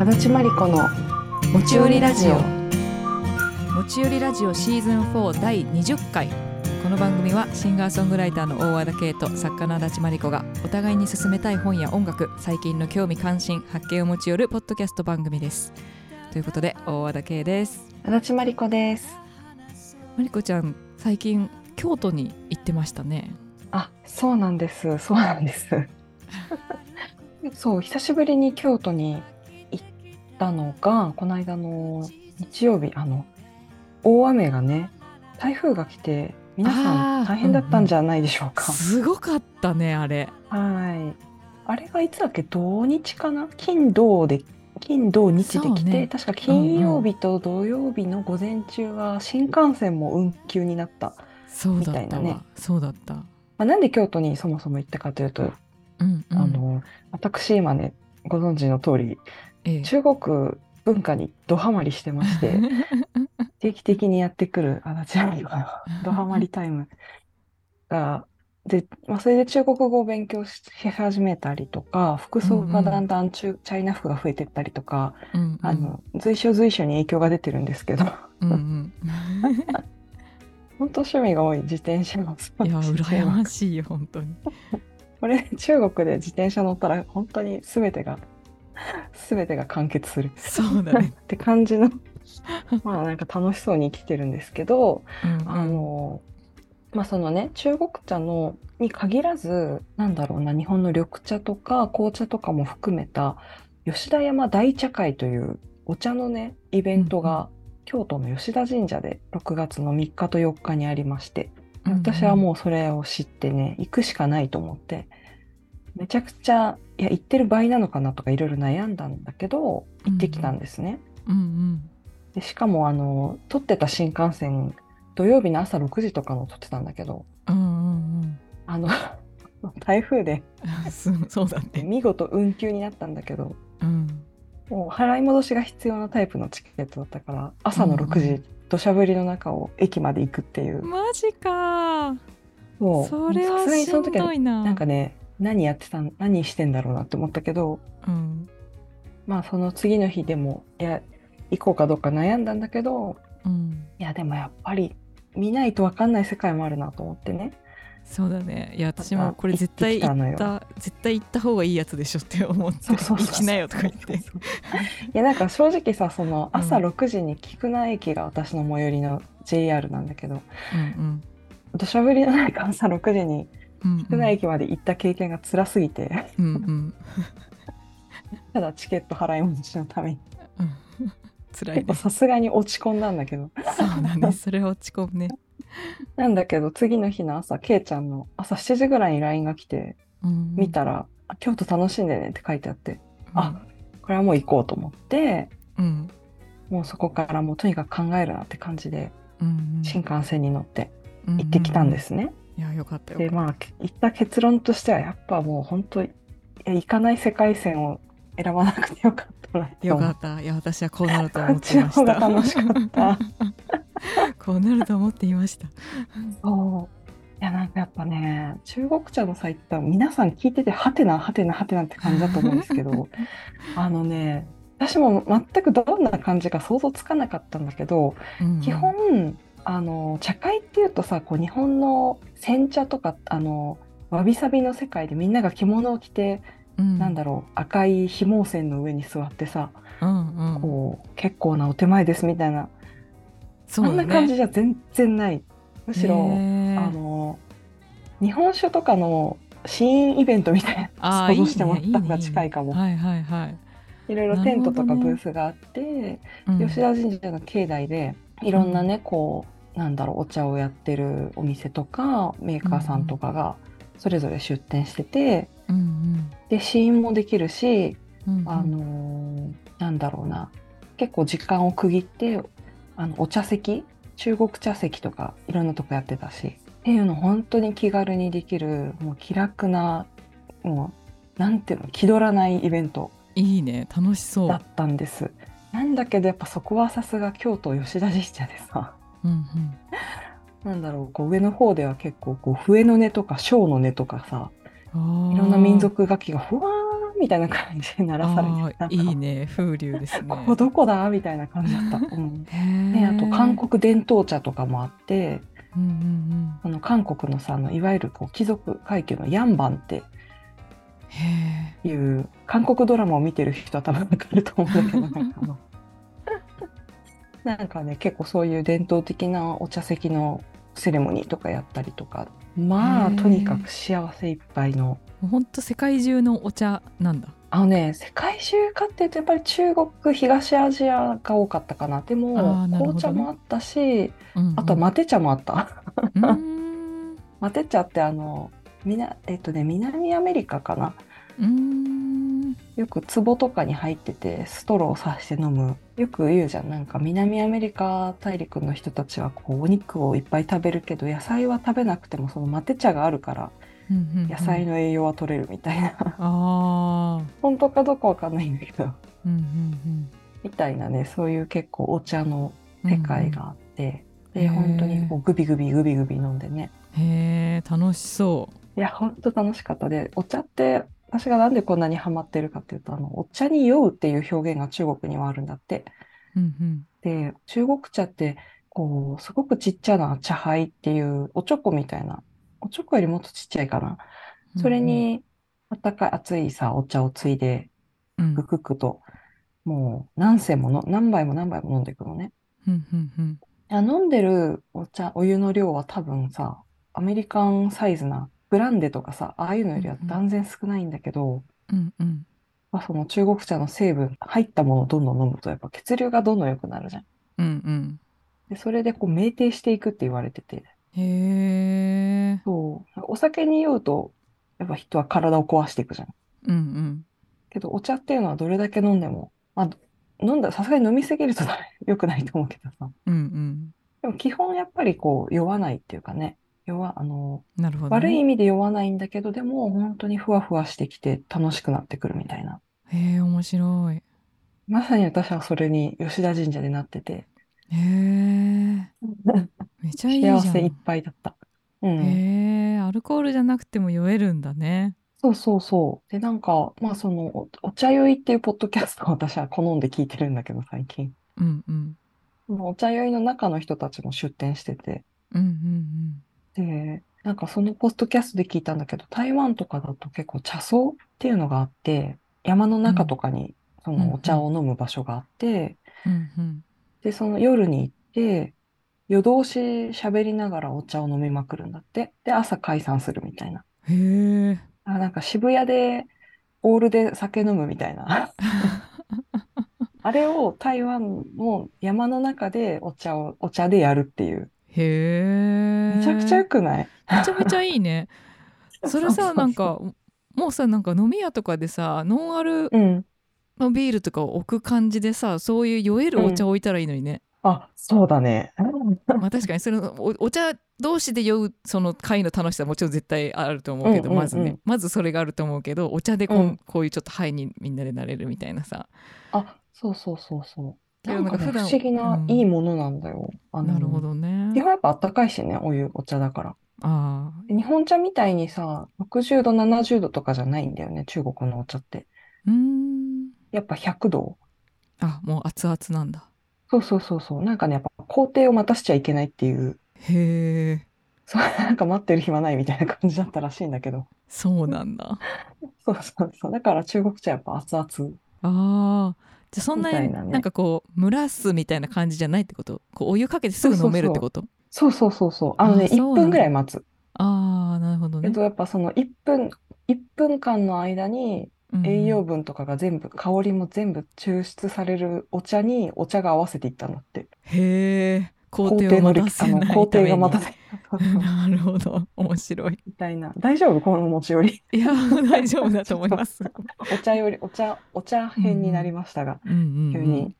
足立真理子の持ち寄りラジオ。持ち寄りラジオシーズン4第20回。この番組はシンガーソングライターの大和田圭と作家の足立真理子がお互いに進めたい本や音楽最近の興味関心発見を持ち寄るポッドキャスト番組です。ということで大和田圭です。足立真理子です。真理子ちゃん最近京都に行ってましたね。あそうなんです。そうなんです。そう久しぶりに京都にたのがこの間の日曜日あの大雨がね台風が来て皆さん大変だったんじゃないでしょうか。すごかったねあれ。はい。あれがいつだっけ？土日かな？金土で金土日で来て、ね。確か金曜日と土曜日の午前中は新幹線も運休になった。みたいなね。そうだった。まあ、なんで京都にそもそも行ったかというと、うんうん。あの私今ねご存知の通りええ。中国文化にドハマりしてまして 定期的にやってくる足立愛のドハマりタイムがで、まあ、それで中国語を勉強しし始めたりとか服装がだんだん中、チャイナ服が増えてったりとか、うんうん。あの随所随所に影響が出てるんですけど。うんうん。本当趣味が多い自転車もそういやだし羨ましいよ本当に。これ中国で自転車乗ったら本当に全てが全てが完結する。そうだね。って感じの。まあなんか楽しそうに生きてるんですけど、うんうん。あのまあそのね中国茶のに限らずなんだろうな日本の緑茶とか紅茶とかも含めた吉田山大茶会というお茶のねイベントが京都の吉田神社で6月の3日と4日にありまして私はもうそれを知ってね行くしかないと思ってめちゃくちゃいや行ってる場合なのかなとかいろいろ悩んだんだけど行ってきたんですね。うんうん。でしかもあの撮ってた新幹線土曜日の朝6時とかの撮ってたんだけどうんうんあの 台風で うんそうだね。見事運休になったんだけどうん。もう払い戻しが必要なタイプのチケットだったから朝の6時、うん土砂降りの中を駅まで行くっていう。マジか。もうそれはしんその時はどいな。なんかね何やってたん何してんだろうなって思ったけどうん。まあその次の日でもいや行こうかどうか悩んだんだけどうん。いやでもやっぱり見ないと分かんない世界もあるなと思ってね。そうだね。いや私もこれ絶対行行った絶対行った方がいいやつでしょって思って行きなよとか言って。いやなんか正直さその朝うん。6時に菊名駅が私の最寄りの JR なんだけどうん土砂降りの中朝6時にうんうん。菊名駅まで行った経験が辛すぎて、うんうん。ただチケット払い戻しのために。うん。辛いさすがに落ち込んだんだけど。そうだね。それは落ち込むね。なんだけど次の日の朝けいちゃんの朝7時ぐらいに LINE が来てうん。見たら「あ京都楽しんでね」って書いてあって。あこれはもう行こうと思ってうん。もうそこからもうとにかく考えるなって感じでうん新幹線に乗って行ってきたんですね。いやよかったよ。でまあ行った結論としてはやっぱもう本当いや行かない世界線を選ばなくてよかったなってよかった。いや私はこうなると思こっていました。楽しかった。こうなると思っていました。そう。いやなんかやっぱね中国茶のサイトは皆さん聞いててハテナハテナハテナって感じだと思うんですけど あのね私も全くどんな感じか想像つかなかったんだけど、うん。基本あの茶会っていうとさこう日本の煎茶とかあのわびさびの世界でみんなが着物を着て、うん。なんだろう赤い紐線の上に座ってさ、うんうん。こう結構なお手前ですみたいな。そね。あんな感じじゃ全然ない。むしろ、あの日本酒とかの試飲イベントみたいな想像してもらった方がいいねいいね。近いかも。はいろいろテントとかブースがあって、うん。吉田神社の境内でいろんなね、こうなんだろうお茶をやってるお店とかメーカーさんとかがそれぞれ出店してて、うんで試飲もできるし、うんうん。あのーなんだろうな結構時間を区切ってあのお茶席中国茶席とかいろんなとこやってたしっていうの本当に気軽にできるもう気楽なもうなんていうの気取らないイベントいいね楽しそう。だったんです。なんだけどやっぱそこはさすが京都吉田神社でさうんうん。なんだろうこう上の方では結構こう笛の音とか笙の音とかさいろんな民族楽器がふわーみたいな感じで鳴らされていいね風流ですね。ここどこだみたいな感じだった。うん。へであと韓国国伝統茶とかもあってうんうんあの韓国のさあのいわゆるこう貴族階級のヤンバンっていう韓国ドラマを見てる人は多分わかると思うんだけどなんかあのなんかね結構そういう伝統的なお茶席のセレモニーとかやったりとか。まあとにかく幸せいっぱいの。えほんと世界中のお茶なんだ。あのね世界中かっていうとやっぱり中国東アジアが多かったかな。であもね。紅茶もあったしうんうん。あとはマテ茶もあった。マテ 茶ってあのみなえっとね南アメリカかなよく壺とかに入っててストローを刺して飲む。よく言うじゃん。なんか南アメリカ大陸の人たちはこうお肉をいっぱい食べるけど野菜は食べなくてもそのマテ茶があるからうんうんうん。野菜の栄養は取れるみたいな、本当かどうかわかんないんだけど。うんうんみたいなねそういう結構お茶のうん世界があって、へでー本当にこうグビグビグビグビ飲んでね。へえ楽しそいや本当楽しかった。でお茶って私がなんでこんなにハマってるかっていうとあのお茶に酔うっていう表現が中国にはあるんだって。ううんうんで中国茶ってこうすごくちっちゃな茶杯っていうおちょこみたいなおちょこよりもっとちっちゃいかな。それにあったかい熱いさお茶をついでうんぐくくともう何銭もの何杯も何杯も飲んでいくのね。うんうんうん飲んでるお茶お湯の量は多分さアメリカンサイズなブランデとかさああいうのよりは断然少ないんだけど、うんうんまあ、その中国茶の成分入ったものをどんどん飲むとやっぱ血流がどんどん良くなるじゃん。うんうんでそれでこう酩酊していくって言われてて。へえそう。お酒に酔うと、やっぱ人は体を壊していくじゃん。うんうんけど、お茶っていうのはどれだけ飲んでも、まあ、飲んだらさすがに飲みすぎると良くないと思うけどさ。うんうんでも基本やっぱりこう、酔わないっていうかね。酔わ、あの、なるほどね悪い意味で酔わないんだけど、でも本当にふわふわしてきて楽しくなってくるみたいな。へえ面白いまさに私はそれに吉田神社でなってて、へえ めちゃいい幸せいっぱいだった。うん。へえアルコールじゃなくても酔えるんだねそうそうそう。で、なんか、まあその、お、お茶酔いっていうポッドキャストを私は好んで聞いてるんだけど、最近。うんうんお茶酔いの中の人たちも出展してて、うんうんで、なんかそのポッドキャストで聞いたんだけど、台湾とかだと結構茶草っていうのがあって、山の中とかにそのお茶を飲む場所があって、うんうんうんで、その夜に行って、夜通し喋りながらお茶を飲みまくるんだって。で、朝解散するみたいな。へえあ、なんか渋谷でオールで酒飲むみたいな。あれを台湾の山の中でお茶を、お茶でやるっていう。へえめちゃくちゃ良くない？めちゃめちゃいいね。それさなんかもうさなんか飲み屋とかでさノンアルうん。のビールとかを置く感じでさそういう酔えるお茶を置いたらいいのにね、あ、そうだね。まあ確かにそのおお茶同士で酔うその会の楽しさはもちろん絶対あると思うけど、うんうんうんまずね。まずそれがあると思うけどお茶でこう,、うん。こういうちょっとハイにみんなでなれるみたいなさ。あ、そうそうそうそう。けどなんかね、なんか普段不思議なうんいいものなんだよ。あのなるほどね基本やっぱあったかいしね、お湯、お茶だから。ああで日本茶みたいにさ、60度、70度とかじゃないんだよね、中国のお茶って。うーんやっぱ100度。あもう熱々なんだそうそうそうそう。なんかね、やっぱ工程を待たしちゃいけないっていう、へえそう、なんか待ってる暇ないみたいな感じだったらしいんだけど。そうなんだ そうそうそう。だから中国茶やっぱ熱々。ああじゃあそんなになんかこう蒸らすみたいな感じじゃないってこと？こうお湯かけてすぐ飲めるってこと？そうそうそうそう。あのね、1あそうなんだ。分ぐらい待つ。ああなるほどね。えっと、やっぱその1分、1分間の間にうんうん。栄養分とかが全部、香りも全部抽出されるお茶にお茶が合わせていったんだって。へえ工程を待たせない工程が待たせ、そうそうなるほど。面白い。みたいな。大丈夫？この持ち寄り。いや大丈夫だと思います。お茶より、お茶、お茶編になりましたが、うんうん急に。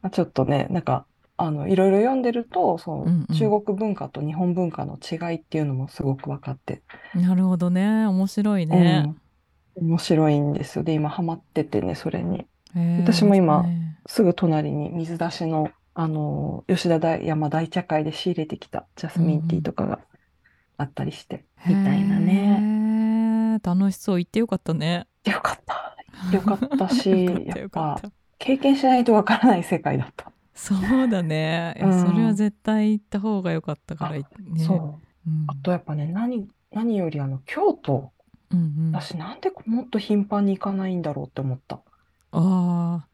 まあちょっとね、なんか、あの、いろいろ読んでると、その、うんうん。中国文化と日本文化の違いっていうのもすごく分かって、うんなるほどね。面白いね、うん。面白いんですよ。で、今ハマっててね、それに。私も今ね。すぐ隣に水出しの、あの、吉田大山大茶会で仕入れてきたジャスミンティーとかがあったりして、みたいなね。楽しそう。行ってよかったね。よかった。よかったしやっぱ経験しないとわからない世界だった。そうだね。いやうん。それは絶対行った方が良かったからね。そう。うん。あとやっぱね、何、何よりあの、京都、うんうん。あ私なんでもっと頻繁に行かないんだろうって思った。ああ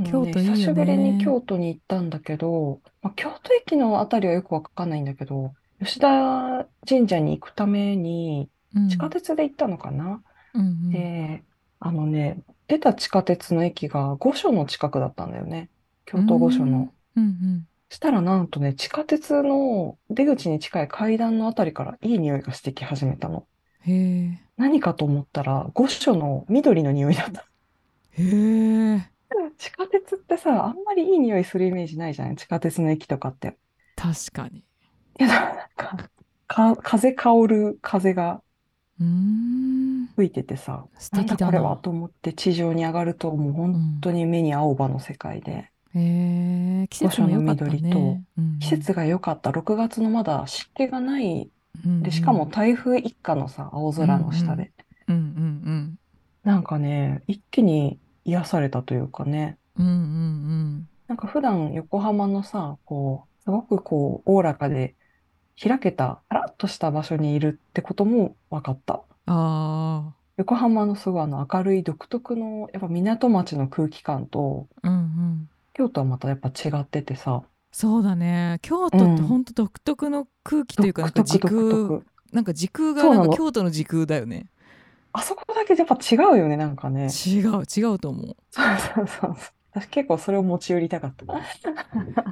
のね、京都いい久しぶりに京都に行ったんだけど、まあ、京都駅のあたりはよくわかんないんだけど、吉田神社に行くためにうん地下鉄で行ったのかな、うんうんで、あのね、出た地下鉄の駅が御所の近くだったんだよね。京都御所の。うんうんしたらなんとね、地下鉄の出口に近い階段のあたりからいい匂いがしてき始めたの。何かと思ったら、御所の緑の匂いだった。へえ 地下鉄ってさ、あんまりいい匂いするイメージないじゃない？地下鉄の駅とかって。確かに。けど、なんか、か、風香る風が吹いててさ、素敵だな。これはと思って地上に上がると、もう本当に目に青葉の世界で、へえ季節も良かった御所の緑と季節が良かった。6月のまだ湿気がない。うんで、しかも台風一過のさ、青空の下で。うんうん。なんかね、一気に癒されたというかね。うんうんうん。なんか普段横浜のさ、こう、すごくこう、おおらかで、開けた、パラッとした場所にいるってことも分かった。あ横浜のすごいあの明るい独特の、やっぱ港町の空気感と、あうんうん。京都はまたやっぱ違っててさ、そうだね。京都って本当独特の空気というかなんか時空特。なんか時空がなんか京都の時空だよねあそこだけやっぱ違うよね、なんかね。違う違うと思うそうそうそうそう。私結構それを持ち寄りたかった。い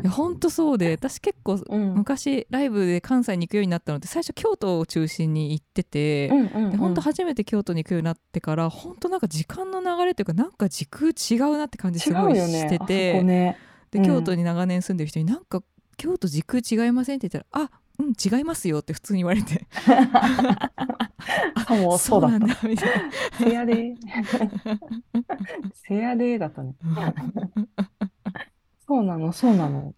や本当そうで私結構うん。昔ライブで関西に行くようになったのって最初京都を中心に行ってて、うんうんうんで本当初めて京都に行くようになってから本当なんか時間の流れというかなんか時空違うなって感じす違ごいうよね。してあそて、こね。でうん京都に長年住んでる人になんか京都時空違いませんって言ったら「あうん違いますよ」って普通に言われて あ、もうそう。なんだみたいな。せやで。せやでだったね。そうなの、そうなの。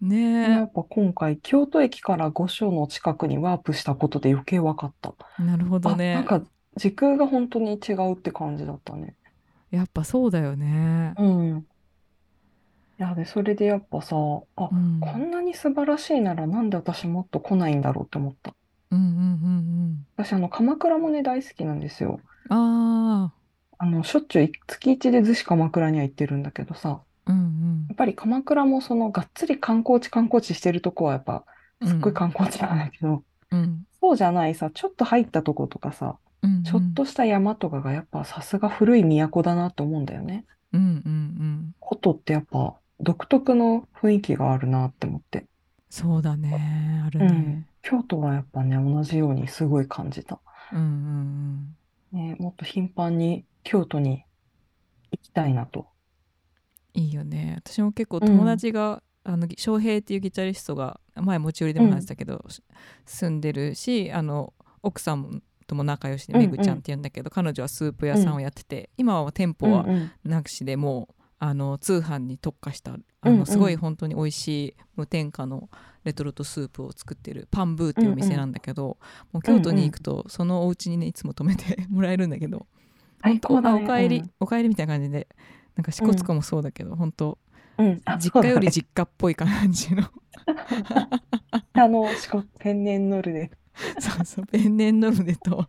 やねっぱ今回、京都駅から御所の近くにワープしたことで余計分かった。えなるほどあ、なんねか時空が本当に違うって感じだったね。やっぱそうだよね。うん。いや、で、それでやっぱさ、あ、うん、こんなに素晴らしいならなんで私もっと来ないんだろうって思った。うんうんうん私、あの、鎌倉もね、大好きなんですよ。うん。ああの、しょっちゅうい月一で逗子鎌倉には行ってるんだけどさ、あ、うんやっぱり鎌倉もそのがっつり観光地観光地してるとこはやっぱうん。すっごい観光地なんだけど、うんそうじゃないさ、ちょっと入ったとことかさ、うんうん。ちょっとした山とかがやっぱさすが古い都だなと思うんだよね。うんうんうん。古都ってやっぱ独特の雰囲気があるなって思って。そうだね。あるうんね。京都はやっぱね、同じようにすごい感じた。うんうんね、もっと頻繁に京都に行きたいなと。うん。いいよね。私も結構友達が、あの翔平っていうギタリストが前持ち寄りでも話したけど、住んでるしあの奥さんとも仲良しでうんうんめぐちゃんって言うんだけど、彼女はスープ屋さんをやってて、今は店舗はうんうんなしでもうあの通販に特化したあのすごい本当に美味しい無添加のレトルトスープを作ってるパンブーっていうお店なんだけど、もう京都に行くとそのお家にねいつも泊めて もらえるんだけど最高だね。あおかえり、うん。おかえりみたいな感じでなんか支笏湖もそうだけど、本当実家より実家っぽい感じの。あの、しかも天然ノルで、そうそうペンネンノルデと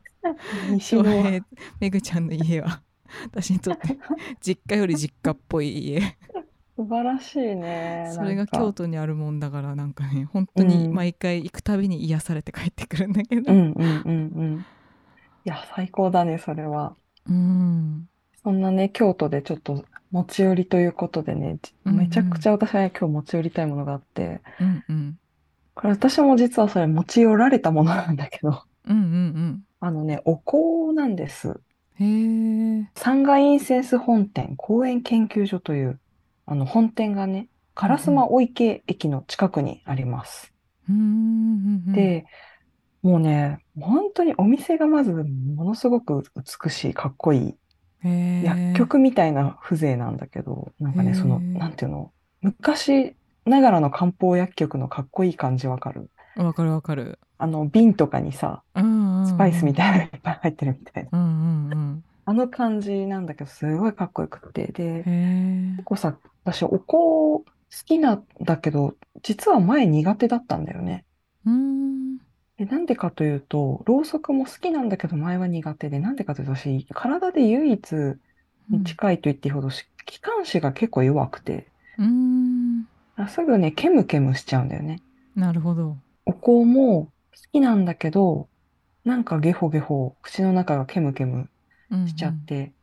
翔平めぐちゃんの家は 私にとって 実家より実家っぽい家。素晴らしいね。それが京都にあるもんだからなんかね本当にうん。毎回行くたびに癒されて帰ってくるんだけど。うんうんうんうん。いや、最高だね、それは。うん。そんなね、京都でちょっと持ち寄りということでね、めちゃくちゃ私はね今日持ち寄りたいものがあって、うんうん。これ私も実はそれ持ち寄られたものなんだけど、うんうん。あのね、お香なんです。うんへえ三階インセンス本店公園研究所という、あの本店がね、烏丸御池駅の近くにあります。うんうんうんで、もうね、本当にお店がまずものすごく美しい、かっこいい、薬局みたいな風情なんだけど、なんかね、その、なんていうの、昔ながらの漢方薬局のかっこいい感じわかる。わかるわかるあの、瓶とかにさ、うんうんうんスパイスみたいなのがいっぱい入ってるみたいな。うんうんうんあの感じなんだけど、すごいかっこよくて。で、結。構さ、私、お香好きなんだけど、実は前苦手だったんだよね。うーん。で、なんでかというと、ろうそくも好きなんだけど、前は苦手で、なんでかというと、私、体で唯一に近いと言っていいほど、し気管支が結構弱くて、うーん。あすぐね、ケムケムしちゃうんだよね。なるほど。お香も好きなんだけど、なんかゲホゲホ、口の中がケムケムうんしちゃって、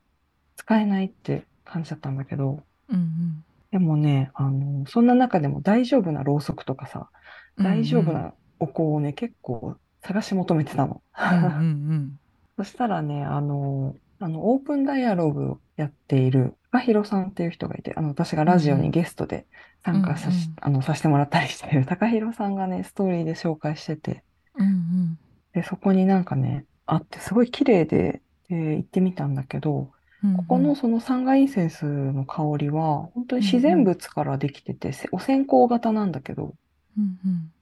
使えないって感じだったんだけど、うんうん。でもね、あの、そんな中でも大丈夫なろうそくとかさ、うんうん。大丈夫なお香をね、結構探し求めてたの。うんうん そしたらね、あの、あの、オープンダイアログをやっている、高弘さんっていう人がいて、あの、私がラジオにゲストで参加さし、うんうんあの、させてもらったりしてる高弘さんがね、ストーリーで紹介してて、うん。うんで、そこになんかね、あって、すごい綺麗で、で、行ってみたんだけど、うん。ここのその三階インセンスの香りは、本当に自然物からできてて、せお線香型なんだけど、うんうん。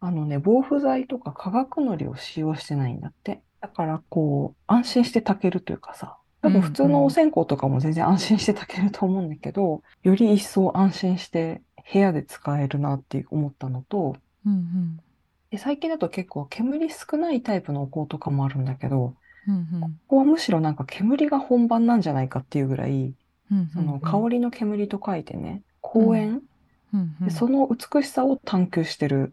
あのね、防腐剤とか化学のりを使用してないんだって。だから、こう、安心して炊けるというかさ、多分普通のお線香とかも全然安心して炊けると思うんだけど、より一層安心して部屋で使えるなって思ったのと、うんうん。で最近だと結構煙少ないタイプのお香とかもあるんだけど、うんうん。ここはむしろなんか煙が本番なんじゃないかっていうぐらい、うんその香りの煙と書いてね、公園、うんうん。でその美しさを探求してる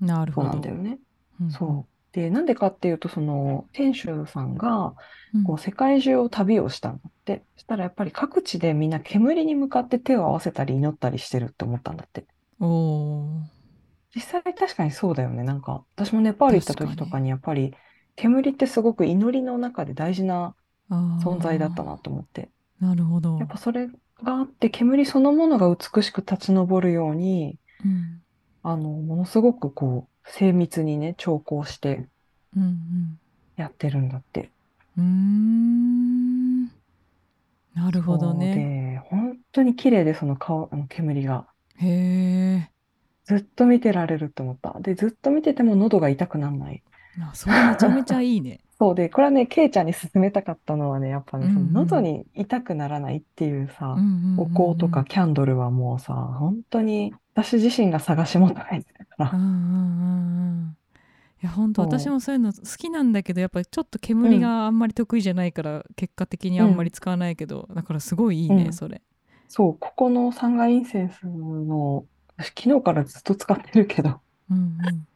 そうなるほど。なんだよね。うんそう。で、なんでかっていうと、その、店主さんが、うんこう、世界中を旅をしたんだって。そしたらやっぱり各地でみんな煙に向かって手を合わせたり祈ったりしてるって思ったんだって。おー実際確かにそうだよね。なんか、私もネパール行った時とかにやっぱり、煙ってすごく祈りの中で大事な存在だったなと思って。なるほど。やっぱそれがあって、煙そのものが美しく立ち上るように、うんあの、ものすごくこう、精密にね、調光してうんやってるんだって。うん。うーん。なるほどね。で、本当に綺麗で、その顔、あの煙が。へえ。ずっと見てられるって思った。で、ずっと見てても喉が痛くならない。あそれめちゃめちゃいいね。そうで、これはね、ケイちゃんに勧めたかったのはね、やっぱね、そのうんうん喉に痛くならないっていうさう、んうんうんお香とかキャンドルはもうさ、本当に私自身が探し求めてるから。うんうんうんうん。いや本当そう私もそういうの好きなんだけどやっぱりちょっと煙があんまり得意じゃないから、結果的にあんまり使わないけど、だからすごいいいね、うんそれ。そう、ここのサンガインセンスの、私昨日からずっと使ってるけど、うんうん。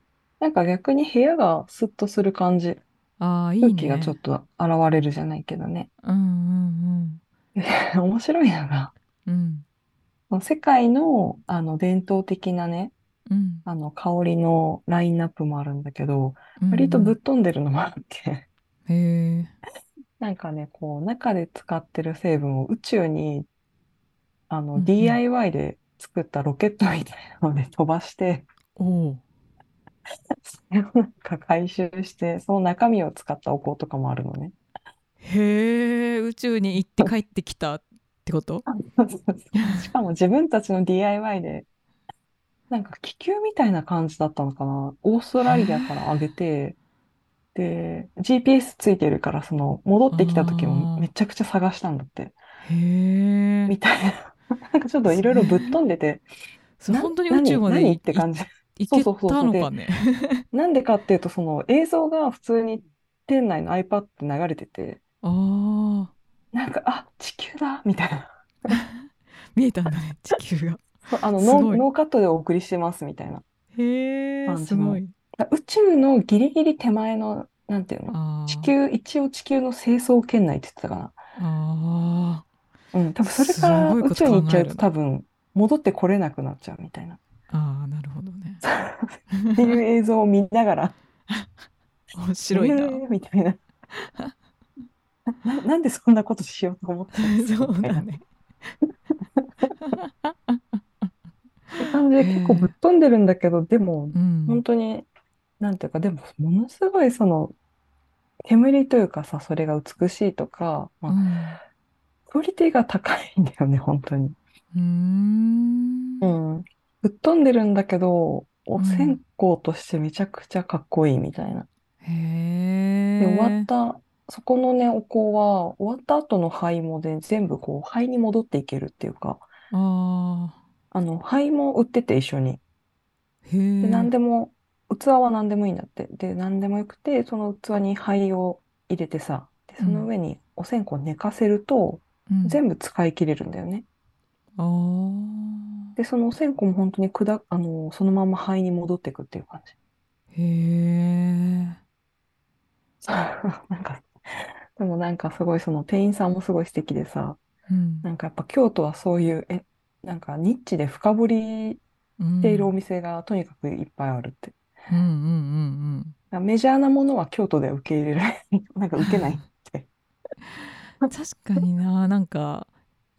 なんか逆に部屋がスッとする感じ、ああいいね。空気がちょっと現れるじゃないけどね。うんうん 面白いのが、うんうん世界の、あの伝統的なね、うんあの香りのラインナップもあるんだけど、うん。割とぶっ飛んでるのもあって、へえ。なんかね、こう、中で使ってる成分を宇宙に、あの、うんうん DIY で作ったロケットみたいなので飛ばして、おお。それをなんか回収して、その中身を使ったお香とかもあるのね。へえ宇宙に行って帰ってきたってこと？しかも自分たちの DIY で、なんか気球みたいな感じだったのかな。オーストラリアから上げて、で、GPS ついてるから、その、戻ってきた時もめちゃくちゃ探したんだって。へえみたいな。なんかちょっといろいろぶっ飛んでて、なそう本当に宇宙まで何？何？いって感じ。行けそうそうそうたのかねなんでかっていうと、その映像が普通に店内の iPad で流れてて、ああなんか、あ、地球だ。みたいな。見えたんだね地球が。そうあのすごい。ノー、ノーカットでお送りしてますみたいな。へえ感じの。すごい。宇宙のギリギリ手前の、なんていうの？あー。地球、一応地球の成層圏内って言ってたかあな。うん、多分それから宇宙に行っちゃうと多分戻ってこれなくなっちゃうみたいな。ーあーなるほどね。っていう映像を見ながら、面白いな。えーみたいな。な、なんでそんなことしようと思ったんですかそうだね。って感じで結構ぶっ飛んでるんだけど、でもうん。本当に、なんていうか、でもものすごいその、煙というかさ、それが美しいとか、まあうんクオリティが高いんだよね、本当に。うーんうん。ぶっ飛んでるんだけど、おうん線香としてめちゃくちゃかっこいいみたいな。へえで、終わったそこのね、お香は終わった後の灰もで全部こう灰に戻っていけるっていうか、ああの灰も売ってて一緒に。で、何えでも、器は何でもいいんだって。で、何でもよくて、その器に灰を入れてさ、で、その上にお線香寝かせると、うん全部使い切れるんだよね。で、そのお線香も本当に砕あの、そのまま灰に戻っていくっていう感じ。へえ なんか、でもなんかすごいその店員さんもすごい素敵でさ、うんなんかやっぱ京都はそういう、え、なんかニッチで深掘りうんしているお店がとにかくいっぱいあるって。うんうんうんだからメジャーなものは京都では受け入れられない、なんか受けないって。うん確かにななんか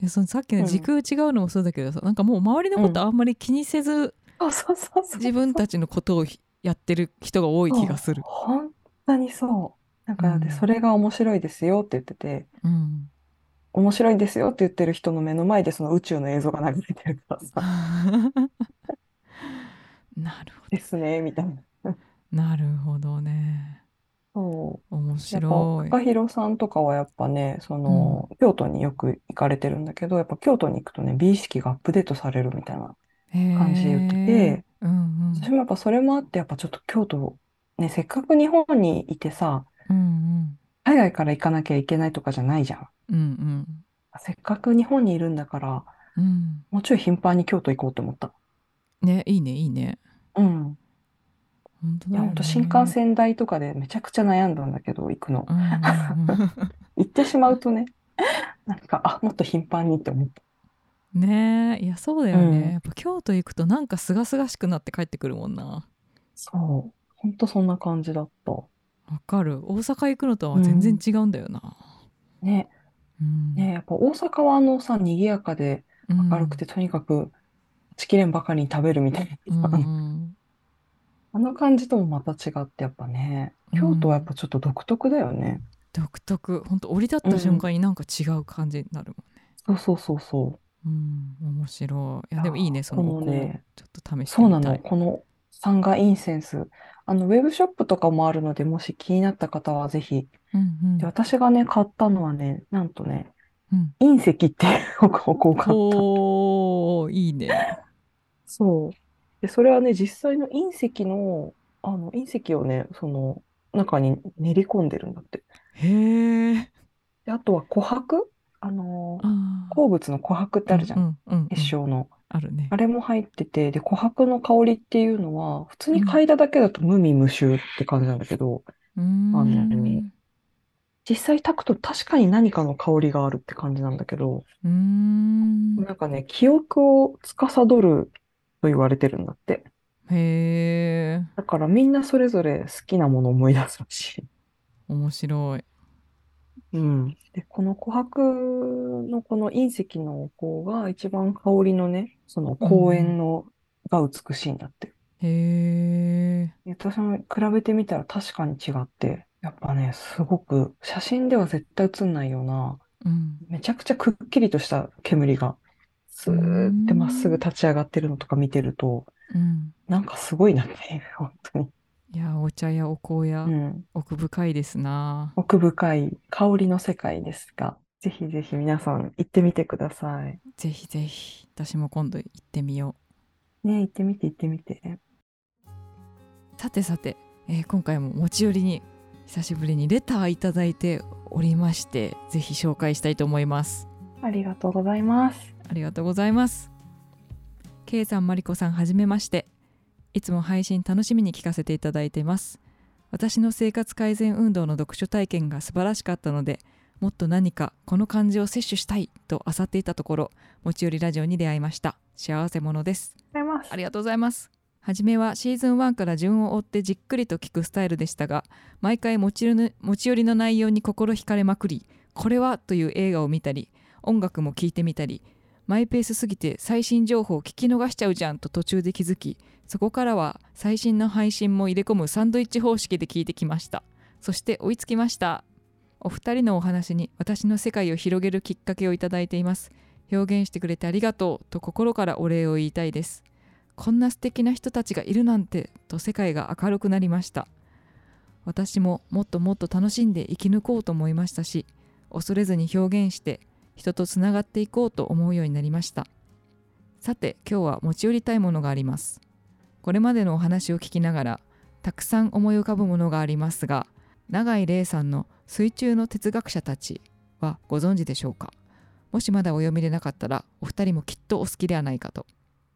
そのさっきの時空違うのもそうだけどさ、なんかもう周りのことあんまり気にせず。自分たちのことをやってる人が多い気がする。本当にそう。なんかで、うんそれが面白いですよって言ってて、うん、面白いですよって言ってる人の目の前でその宇宙の映像が流れてるからさ、なるほですね、みたいな。どなるほどねそう。面やっぱ、白い高弘さんとかはやっぱね、その、京都によく行かれてるんだけど、やっぱ京都に行くとね、美意識がアップデートされるみたいな感じで言ってへてえ、うん私もやっぱそれもあって、やっぱちょっと京都、ね、せっかく日本にいてさ、海外から行かなきゃいけないとかじゃないじゃん。うんうんせっかく日本にいるんだから、うんもうちょい頻繁に京都行こうと思った。ねいいねいいねうん。いや、本当だよねほんと新幹線代とかでめちゃくちゃ悩んだんだけど、行くのう。んうんうん 行ってしまうとね、なんか、あ、もっと頻繁にって思った。ねえいやそうだよね、うんやっぱ京都行くとなんか清々しくなって帰ってくるもんなそう。ほんとそんな感じだった。わかる大阪行くのとは全然違うんだよな、ね。うんね、やっぱ大阪はあのさ、賑やかでうん明るくて、とにかく、チキレンばかりに食べるみたいな。うんうんあの感じともまた違って、やっぱね、京都はやっぱちょっと独特だよね。独特ほんと降り立った瞬間になんか違う感じになるもんねそうそうそうそう。うん面白いいやでもいいねそのこのお香ねちょっと試してみたいそうなの。このサンガインセンス。あの、ウェブショップとかもあるので、もし気になった方はぜひ。うんうんで、私がね、買ったのはね、なんとね、うん隕石っていうお香を買った。おーいいねそう。で、それはね、実際の隕石の、あの、隕石をね、その、中に練り込んでるんだって。へえで、あとは琥珀？あのー、あー。鉱物の琥珀ってあるじゃん。うんうんうん結晶の。あるね。あれも入ってて、で、琥珀の香りっていうのは、普通に嗅いだだけだと無味無臭って感じなんだけど、うーん。あの実際炊くと確かに何かの香りがあるって感じなんだけど、うーん。なんかね、記憶を司ると言われてるんだって。へえだからみんなそれぞれ好きなものを思い出すらしい。面白いうん。で、この琥珀のこの隕石の方が一番香りのね、その公園のが美しいんだって。へえで私も比べてみたら確かに違って、やっぱね、すごく写真では絶対映んないような、うんめちゃくちゃくっきりとした煙が、スーってまっすぐ立ち上がってるのとか見てると、うんなんかすごいなって、本当に。いやお茶やお香やうん。奥深いですな奥深い香りの世界ですが、ぜひぜひ皆さん行ってみてください。ぜひぜひ私も今度行ってみよね、行ってみて行ってみて。うさてさて、えー今回も持ち寄りに久しぶりにレターいただいておりましてぜひ紹介したいと思いますありがとうございます。ありがとうございます。K さん、マリコさん、はじめまして。いつも配信楽しみに聞かせていただいてます。私の生活改善運動の読書体験が素晴らしかったので、もっと何かこの漢字を摂取したいと漁っていたところ、持ち寄りラジオに出会いました。幸せ者です。ありがとうございます。はじめはシーズン1から順を追ってじっくりと聞くスタイルでしたが、毎回持ち寄りの持ち寄りの内容に心惹かれまくり、これはという映画を見たり、音楽も聴いてみたり、マイペースすぎて最新情報を聞き逃しちゃうじゃんと途中で気づき、そこからは最新の配信も入れ込むサンドイッチ方式で聞いてきました。そして追いつきました。お二人のお話に私の世界を広げるきっかけをいただいています。表現してくれてありがとうと心からお礼を言いたいです。こんな素敵な人たちがいるなんてと世界が明るくなりました私ももっともっと楽しんで生き抜こうと思いましたし恐れずに表現して人とつながっていこうと思うようになりました。さて今日は持ち寄りたいものがあります。これまでのお話を聞きながらたくさん思い浮かぶものがありますが永井玲さんの水中の哲学者たちはご存知でしょうか？もしまだお読みでなかったらお二人もきっとお好きではないかと。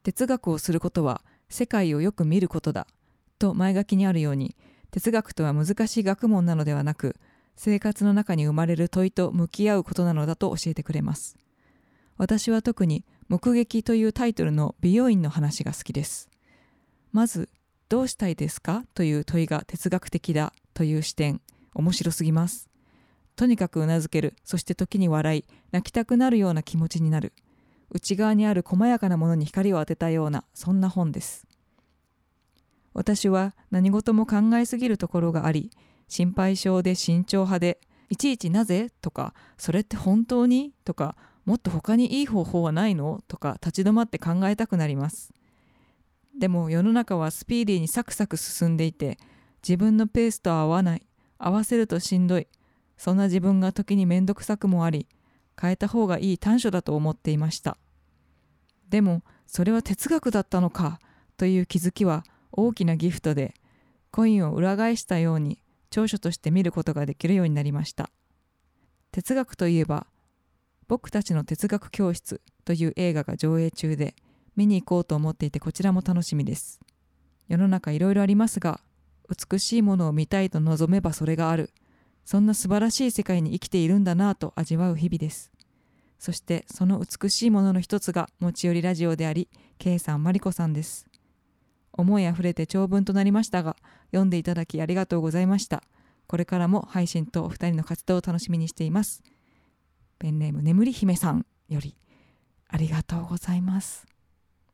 哲学をすることは世界をよく見ることだと前書きにあるように哲学とは難しい学問なのではなく生活の中に生まれる問いと向き合うことなのだと教えてくれます。私は特に目撃というタイトルの美容院の話が好きです。まずどうしたいですかという問いが哲学的だという視点。面白すぎます。とにかくうなずける。そして時に笑い。泣きたくなるような気持ちになる。内側にある細やかなものに光を当てたようなそんな本です。私は何事も考えすぎるところがあり心配性で慎重派でいちいちなぜとかそれって本当にとかもっと他にいい方法はないの？とか立ち止まって考えたくなります。でも世の中はスピーディーにサクサク進んでいて自分のペースと合わない。合わせるとしんどい。そんな自分が時に面倒くさくもあり変えた方がいい短所だと思っていました。でもそれは哲学だったのかという気づきは大きなギフトでコインを裏返したように長所として見ることができるようになりました。哲学といえば僕たちの哲学教室という映画が上映中で見に行こうと思っていてこちらも楽しみです。世の中いろいろありますが美しいものを見たいと望めばそれがある。そんな素晴らしい世界に生きているんだなぁと味わう日々です。そしてその美しいものの一つが持ち寄りラジオであり K さんマリコさんです。思いあふれて長文となりましたが読んでいただきありがとうございました。これからも配信とお二人の活動を楽しみにしています。ペンネーム眠り姫さんよりありがとうございます。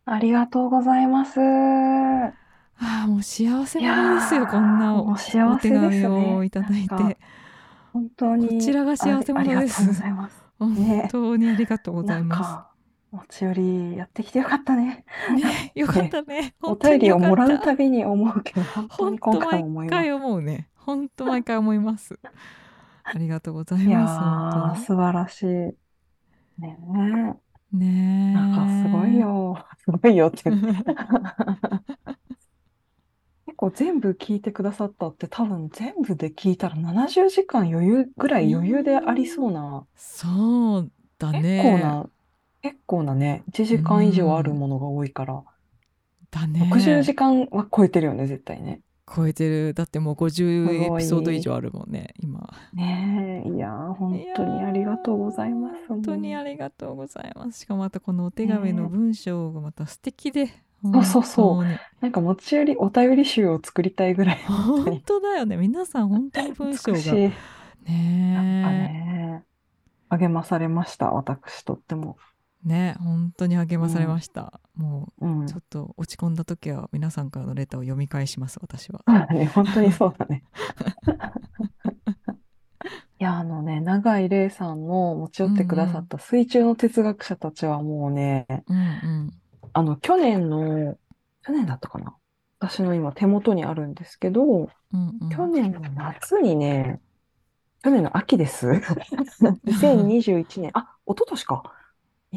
ありがとうございます。ああもう幸せ者ですよこんなおお手せですね。紙をいただいて。本当に。こちらが幸せ者です。ありありがとうございます。本当にありがとうございまなんか、持ち寄りやってきてよかったね。すねよかったね お便りをもらうたびに思うけど、本当に今回も思います。毎回思うね本当毎回思います ありがとうございます素晴らしい。ねえ、ねえなんかすごいよ。すごいよって。結構全部聞いてくださったって多分全部で聞いたら70時間余裕ぐらい余裕でありそうな、そうだ結ね構な、結構なね、1時間以上あるものが多いから、だね。60時間は超えてるよね、絶対ね。超えてる。だってもうす50ごいエピソード以上あるもんね今。ねえ、いやー、本当にありがとうございます。本当に。ありがとうございます。しかもまたこのお手紙の文章がまた素敵で、そうそうそう。なんか持ち寄りお便り集を作りたいぐらい、本当だよね。皆さん本当に文章がねね、励まされました、私とっても。えね本当に励まされました、もうん。うちょっと落ち込んだ時は皆さんからのレターを読み返します私は。ね、本当にそうだね。いや、あのね、永井玲さんの持ち寄ってくださった水中の哲学者たちはもうね、うんうん。あの、去年の、去年だったかな。私の今手元にあるんですけど、うんうん。去年の夏にね、去年の秋です。2021年、あ、一昨年か。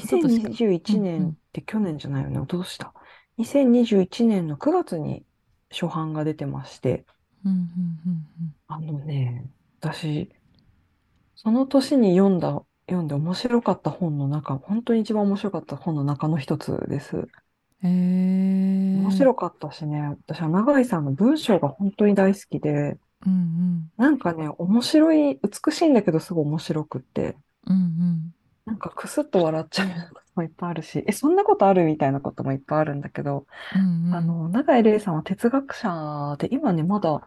昨年か2021う。んうん。年って去年じゃないよね、一昨年だ。2021年の9月に初版が出てまして、うんうんうんあのね、私、その年に読んだ、読んで面白かった本の中、本当に一番面白かった本の中の一つです。え面白かったしね、私は永井さんの文章が本当に大好きで、うん。なんかね、面白い、美しいんだけどすごい面白くって、うんうんなんかクスッと笑っちゃうようなこともいっぱいあるし、え、そんなことあるみたいなこともいっぱいあるんだけど、うんうん。あの、永井玲さんは哲学者で、今ね、まだ、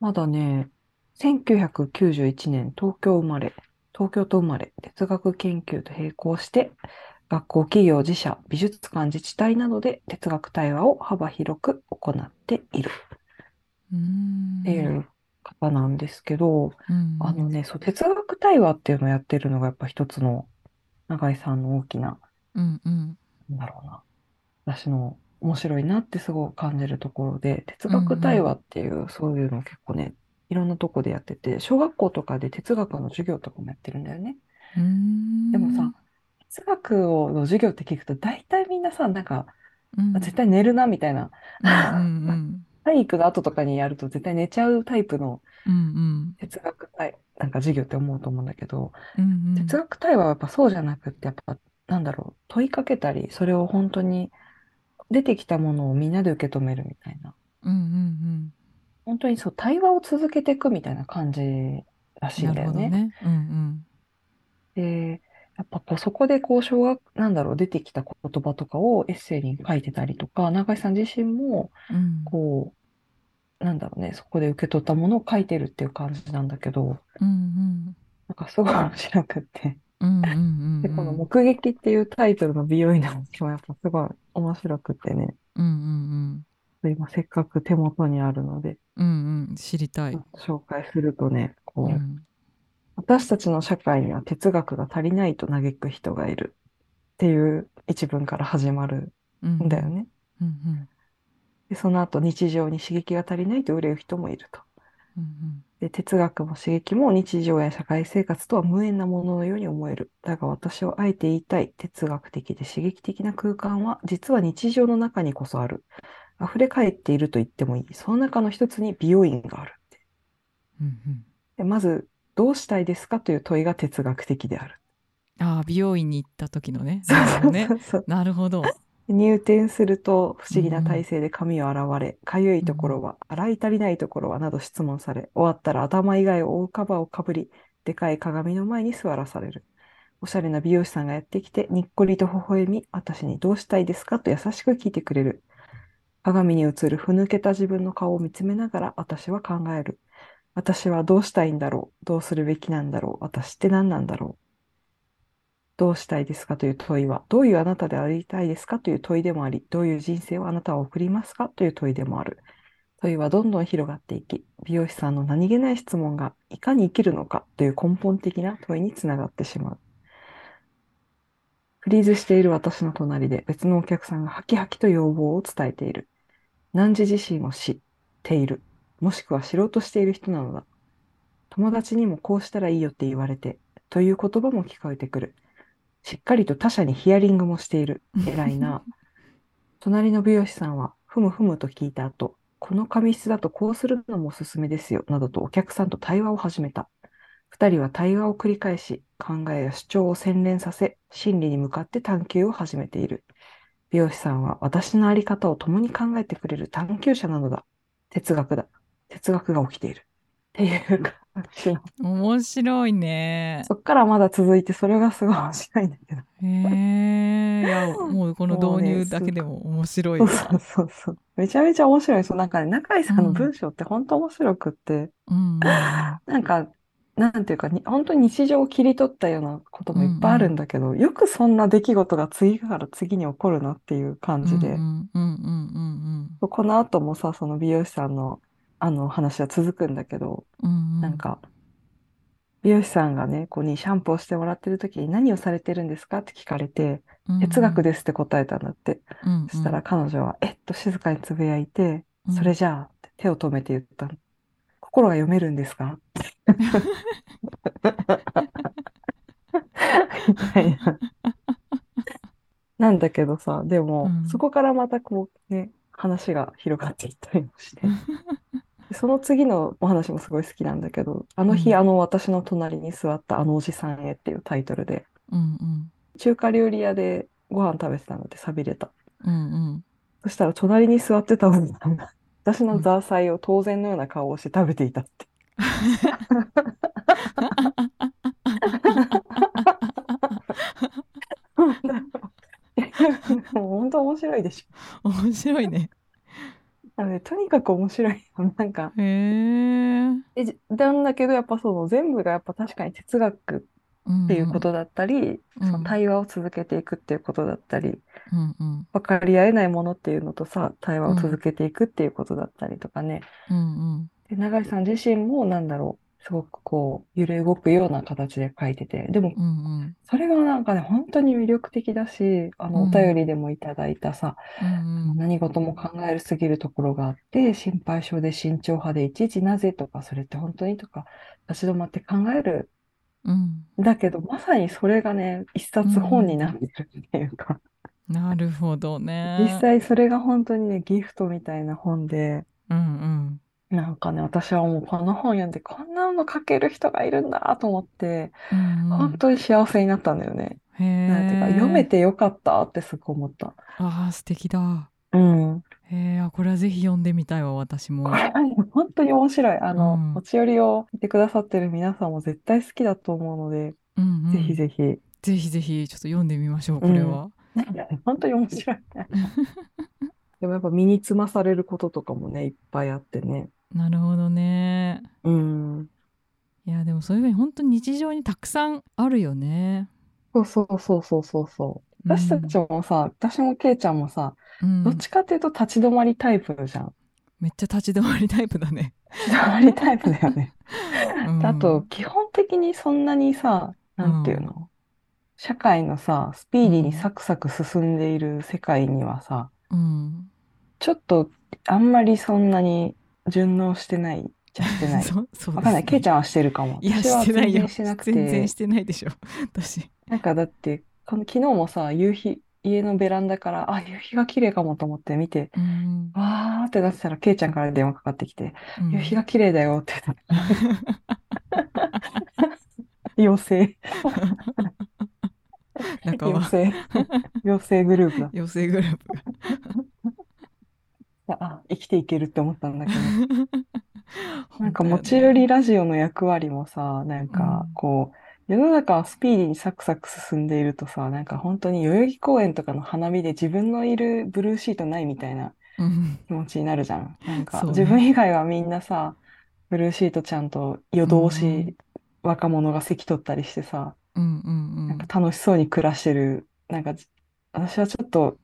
まだね、1991年、東京生まれ、東京と生まれ、哲学研究と並行して、学校、企業、自社、美術館、自治体などで哲学対話を幅広く行っている。うん。っていう方なんですけど、うん。あのね、そう、哲学対話っていうのをやってるのがやっぱ一つの永井さんの大きな、うんうん。なんだろうな、私の面白いなってすごい感じるところで、哲学対話っていう、そういうのを結構ね、いろんなとこでやってて、小学校とかで哲学の授業とかもやってるんだよね。でもさ、哲学の授業って聞くと、大体みんなさ、なんか、うん。あ絶対寝るなみたいな、うんうん 体育の後とかにやると絶対寝ちゃうタイプのうんうん。哲学対、なんか授業って思うと思うんだけど、うんうん。哲学対話はやっぱそうじゃなくって、やっぱ、なんだろう、問いかけたり、それを本当に出てきたものをみんなで受け止めるみたいな。うんうん本当にそう、対話を続けていくみたいな感じらしうんなるほどいんだよね。ねうんうん。で、やっぱこうそこでこう小学、なんだろう、出てきた言葉とかをエッセイに書いてたりとか、永井さん自身も、うん。こう、なんだろうね、そこで受け取ったものを書いてるっていう感じなんだけど、うんなんかすごい面白くって。うんうんうんで、この目撃っていうタイトルの美容院の話もやっぱすごい面白くってね、うんうん今せっかく手元にあるので、うんうんうん知りたい。紹介するとね、こう、うん。私たちの社会には哲学が足りないと嘆く人がいるっていう一文から始まるうんんだよね。うんで、その後日常に刺激が足りないと憂う人もいると。うんで、哲学も刺激も日常や社会生活とは無縁なもののように思える。だが私はあえて言いたい哲学的で刺激的な空間は実は日常の中にこそある。溢れ返っていると言ってもいい。その中の一つに美容院があるって。うんうんでまず、どうしたいですかという問いが哲学的である。ああ美容院に行った時のねなるほどねそうそうなるほど入店すると不思議な体勢で髪を洗われ、かゆいところは、洗い足りないところはなど質問され、終わったら頭以外を覆うカバーをかぶり、でかい鏡の前に座らされる。おしゃれな美容師さんがやってきて、にっこりと微笑み、私にどうしたいですか？と優しく聞いてくれる。鏡に映るふぬけた自分の顔を見つめながら私は考える。私はどうしたいんだろう？どうするべきなんだろう？私って何なんだろう？どうしたいですかという問いは、どういうあなたでありたいですかという問いでもあり、どういう人生をあなたは送りますかという問いでもある。問いはどんどん広がっていき、美容師さんの何気ない質問がいかに生きるのかという根本的な問いにつながってしまう。フリーズしている私の隣で別のお客さんがハキハキと要望を伝えている。汝自身を知っている。もしくは知ろうとしている人なのだ。友達にもこうしたらいいよって言われて、という言葉も聞こえてくる。しっかりと他者にヒアリングもしている。偉いな。隣の美容師さんは、ふむふむと聞いた後、この髪質だとこうするのもおすすめですよ、などとお客さんと対話を始めた。二人は対話を繰り返し、考えや主張を洗練させ、真理に向かって探求を始めている。美容師さんは私のあり方を共に考えてくれる探求者なのだ。哲学だ。哲学が起きている。っていう感じの。面白いね。そっからまだ続いて、それがすごい面白いんだけど。へえいやもうこの導入だけでも面白いわ。そうそうそう。めちゃめちゃ面白い。そう、なんかね、中井さんのうん。文章って本当面白くって、うんうん。うんなんか、なんていうかに、本当に日常を切り取ったようなこともいっぱいあるんだけど、よくそんな出来事が次から次に起こるなっていう感じで、うんうんうんうんこの後もさ、その美容師さんの、あの話は続くんだけど、うんうんなんか、美容師さんがね、こうにシャンプーをしてもらってる時に何をされてるんですか？って聞かれて、哲学ですって答えたんだって。うんうんそしたら彼女は、えっと静かにつぶやいて、うんそれじゃあ手を止めて言ったの。心が読めるんですか？みたいな。なんだけどさ、でも、うんそこからまたこうね、話が広がっていったりもして。でその次のお話もすごい好きなんだけど、あの日、うんあの私の隣に座ったあのおじさんへっていうタイトルで、うんうん中華料理屋でご飯食べてたので寂れた。うんうんそしたら隣に座ってたおじさんが、私のザーサイを当然のような顔をして食べていたって。もう本当面白いでしょ。面白いねなので、とにかく面白いの。なんか、へええじなんだけど、やっぱその全部がやっぱ確かに哲学っっていうことだったり、うんその対話を続けていくっていうことだったり、うんうん。分かり合えないものっていうのとさ、対話を続けていくっていうことだったりとかね。うんうん。で、永井さん自身もなんだろすごくこう、揺れ動くような形で書いてて、でも、うんうん。それがなんかね、本当に魅力的だし、あの、うん。お便りでもいただいたさ、うんあの何事も考えるすぎるところがあって、心配性で慎重派でいちいちなぜとか、それって本当にとか、立ち止まって考える。うん。だけど、まさにそれがね、一冊本になってるっていうか、なるほどね。実際それが本当にね、ギフトみたいな本で、うんなんかね、私はもうこの本読んでこんなの書ける人がいるんだと思って、うんうん本当に幸せになったんだよね。へえなんていうか、読めてよかったってすごい思った。あー素敵だうん。へえあこれはぜひ読んでみたいわ私もこれはね、本当に面白い。あの、うん持ち寄りを見てくださってる皆さんも絶対好きだと思うので、うんうんぜひぜひ。ぜひぜひちょっと読んでみましょうこれは、なんかね本当に面白い。でもやっぱ身につまされることとかもね、いっぱいあってね。なるほどね。うん。いやでもそういうふうに本当に日常にたくさんあるよね。そうそうそうそうそうそう。私たちもさ、私もケイちゃんもさ、うん。どっちかっていうと立ち止まりタイプじゃん。めっちゃ立ち止まりタイプだね、立ち止まりタイプだよね。うん。あと、基本的にそんなにさ、なんていうの、社会のさ、スピーディーにサクサク進んでいる世界にはさ、うん。ちょっとあんまりそんなに順応してないじゃしてない。そうそうわかんない。ケイちゃんはしてるかも。いやしてないよ全然してなくて、全然してないでしょ 私なんかだって、この昨日もさ、夕日、家のベランダから、あ、夕日が綺麗かもと思って見て、うんわーってなってたら、ケイちゃんから電話かかってきて、うん夕日が綺麗だよって言ってた。妖精、妖精、妖精グループだ。妖精グループあ、生きていけるって思ったんだけど。なんか本当よね持ち寄りラジオの役割もさ、なんかうんこう、世の中はスピーディーにサクサク進んでいるとさ、なんか本当に代々木公園とかの花見で自分のいるブルーシートないみたいなうん気持ちになるじゃん。なんかそうね自分以外はみんなさ、ブルーシートちゃんと夜通うんうんし若者が席取ったりしてさ、うんうんなんか楽しそうに暮らしてる。なんか私はちょっと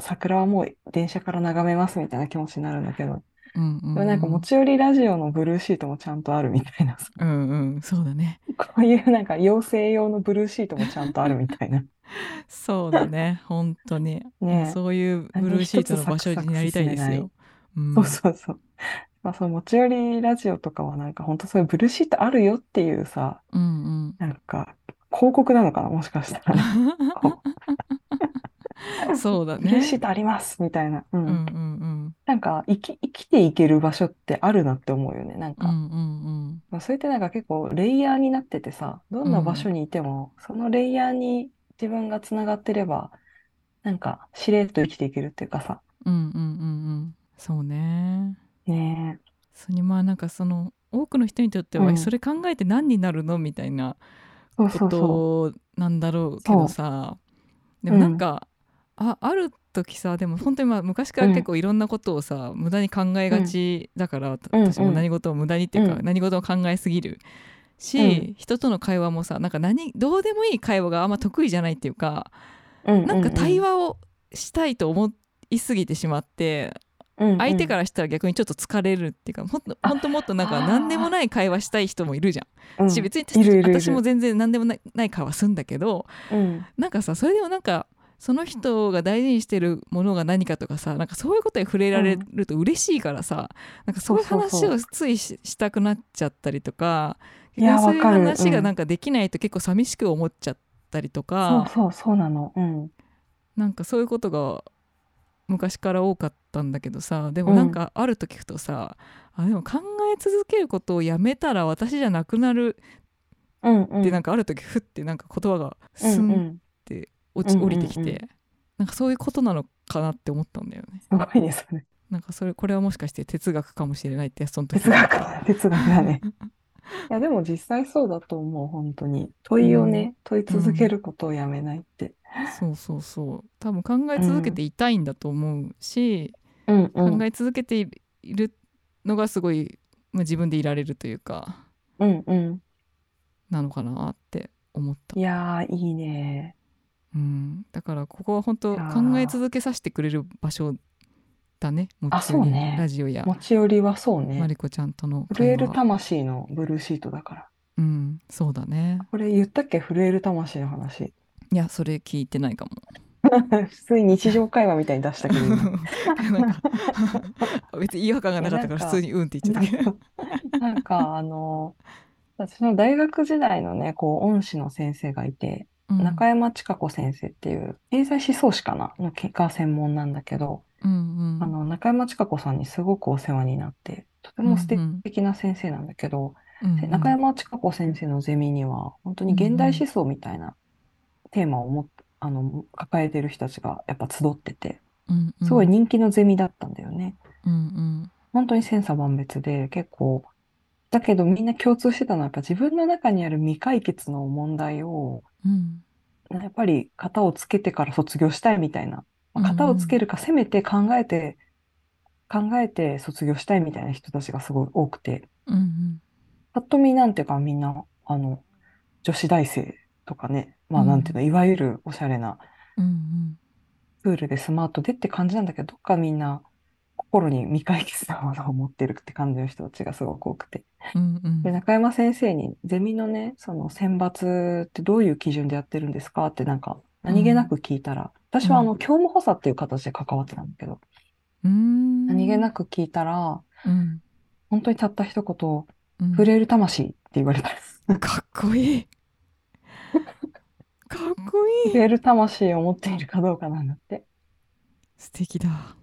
桜はもう電車から眺めますみたいな気持ちになるんだけど、うんうんでもなんか持ち寄りラジオのブルーシートもちゃんとあるみたいな。さ、うんうん。そうだね。こういうなんか妖精用のブルーシートもちゃんとあるみたいな。そうだね。本当に。ねえ。そういうブルーシートの場所になりたいですよ。うん。そうそうそう。まあその持ち寄りラジオとかはなんか本当そういうブルーシートあるよっていうさ、うんなんか広告なのかな？もしかしたら。ね。そうだうブルーシねートありますみたいな。うん。うんうんなんか生き、生きていける場所ってあるなって思うよね。なんか、うんうんうん。まあ、それってなんか結構レイヤーになっててさ、どんな場所にいても、そのレイヤーに自分がつながってれば、なんかしれっと生きていけるっていうかさ、うんうんうんうん。そうね。ねそれにまあなんかその多くの人にとっては、うん。それ考えて何になるのみたいなえ、そうことなんだろうけどさ。でもなんか、あある時さでも本当にまあ昔から結構いろんなことをさ、無駄に考えがちだから、うん私も何事を無駄にっていうか、うん。何事を考えすぎる。し、うん。人との会話もさなんか何どうでもいい会話があんま得意じゃないっていうか、う。うんなんか対話、話をしたいと思いすぎてしまって、うんうん。相手からしたら逆にちょっと疲れるっていうかほんとあほんともっとなんか何でもない会話したい人もいるじゃん。うん。し別に私も全然何でもないない会話するんだけどうん。なんかさそれでもなんかその人が大事にしてるものが何かとかさなんかそういうことに触れられると嬉しいからさ、なんかそういう話そうそうそうをついししたくなっちゃったりとかいやそういう話がうんなんかできないと結構寂しく思っちゃったりとそうか、そうそうなの。うん。なんかそういうことが昔から多かったんだけどさでもなんかある時ふとさ、あでも考え続けることをやめたら私じゃなくなるうんうん。ってなんかある時ふってなんか言葉がうんスンうん。落ちうんうんうん降りてきて、なんかそういうことなのかなって思ったんだよねすごいですね。なんかそれこれはもしかして哲学かもしれないってその時哲学、哲学だね。いや、でも実際そうだと思う、本当に。問いをね、問い続けることをやめないって。そうそうそう多分考え続けていたいんだと思うし、うんうん。考え続けているのがすごい、まあ、自分でいられるというかうんうん。なのかなって思ったい、やー、いいね。うん、だからここは本当考え続けさせてくれる場所たね。持あち寄りそうね。ラジオや。持ち寄りはそうマね。リコちゃんとの震える魂のブルーシートだから。うんそうだね。これ言ったっけ？震える魂の話。いやそれ聞いてないかも。普通に日常会話みたいに出したけど 別に違和感がなかったから普通にうんって言っちゃったけど。なんかあの私の大学時代のねこう恩師の先生がいて、うん中山千佳子先生っていう経済思想史かな？のが専門なんだけど、うんうん。あの中山千佳子さんにすごくお世話になってとても素敵な先生なんだけど、うんうん。中山千佳子先生のゼミには本当に現代思想みたいなテーマをもあの抱えてる人たちがやっぱ集っててうんうん。すごい人気のゼミだったんだよね。うんうん。本当に千差万別で結構だけどみんな共通してたのはやっぱ自分の中にある未解決の問題をうん。やっぱり型をつけてから卒業したいみたいな、まあ型をつけるかせめて考えて考えて卒業したいみたいな人たちがすごい多くて。うんうん。ぱっと見なんていうかみんなあの女子大生とかね。まあなんていうの、いわゆるおしゃれなうん。プールでスマートでって感じなんだけどどっかみんな心に未解決なものを持ってるって感じの人たちがすごく多くて。うんうん。で、中山先生に、ゼミのね、その選抜ってどういう基準でやってるんですかってなんか、何気なく聞いたら、私はあの、教務補佐っていう形で関わってたんだけど、うん。何気なく聞いたら、うん。本当にたった一言、うん震える魂って言われた。かっこいい。かっこいい。震える魂を持っているかどうかなんだって。素敵だ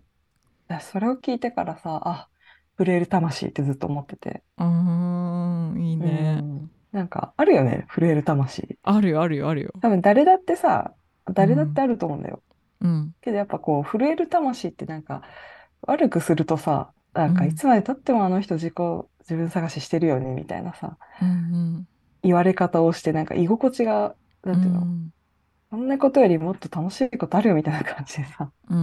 だそれを聞いてからさ、あ、震える魂ってずっと思ってて。うーんいいね。うん。なんか、あるよね、震える魂。あるよあるよあるよ。多分誰だってさ、誰だってあると思うんだよ。うん。けどやっぱこう震える魂ってなんか悪くするとさなんかうん。いつまでたってもあの人自己自分探ししてるよねみたいなさうん言われ方をしてなんか居心地がうなんていうの、ん。そんなことよりもっと楽しいことあるよみたいな感じでさ。うんう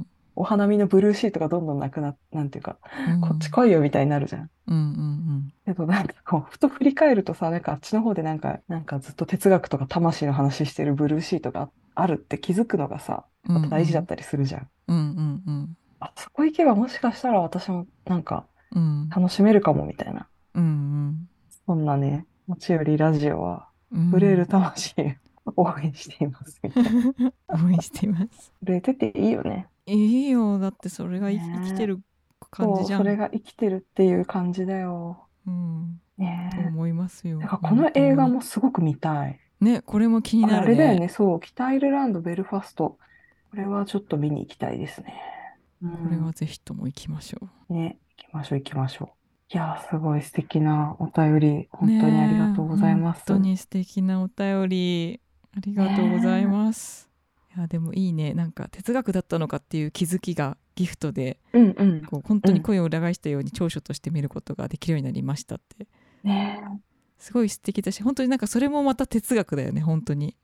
んお花見のブルーシートがどんどんなくななんていうか、うんこっち来いよみたいになるじゃん。うんうんけどなんかこうふと振り返るとさなんかあっちの方でなんかなんかずっと哲学とか魂の話してるブルーシートがあるって気づくのがさ大事だったりするじゃん。うんうんうんあそこ行けばもしかしたら私もなんかうん楽しめるかもみたいな。うんそんなね、持ち寄りラジオは、うん震える魂を応援していますみたいな。応援しています震えてていいよね。いいよだってそれが生きね生きてる感じじゃんそれが生きてるっていう感じだよ。うんねと思いますよえ。だからこの映画もすごく見たい。ねこれも気になるねあれだよね、そう、北アイルランド、ベルファスト。これはちょっと見に行きたいですね。うんこれはぜひとも行きましょうね、行きましょう行きましょう。いやー、すごい素敵なお便り、本当にありがとうございます。ねえ本当に素敵なお便りありがとうございます、いやでもいいね。なんか哲学だったのかっていう気づきがギフトでうんうん。こう本当に声を裏返したように長所として見ることができるようになりましたって。ねすごい素敵だし本当になんかそれもまた哲学だよね本当に。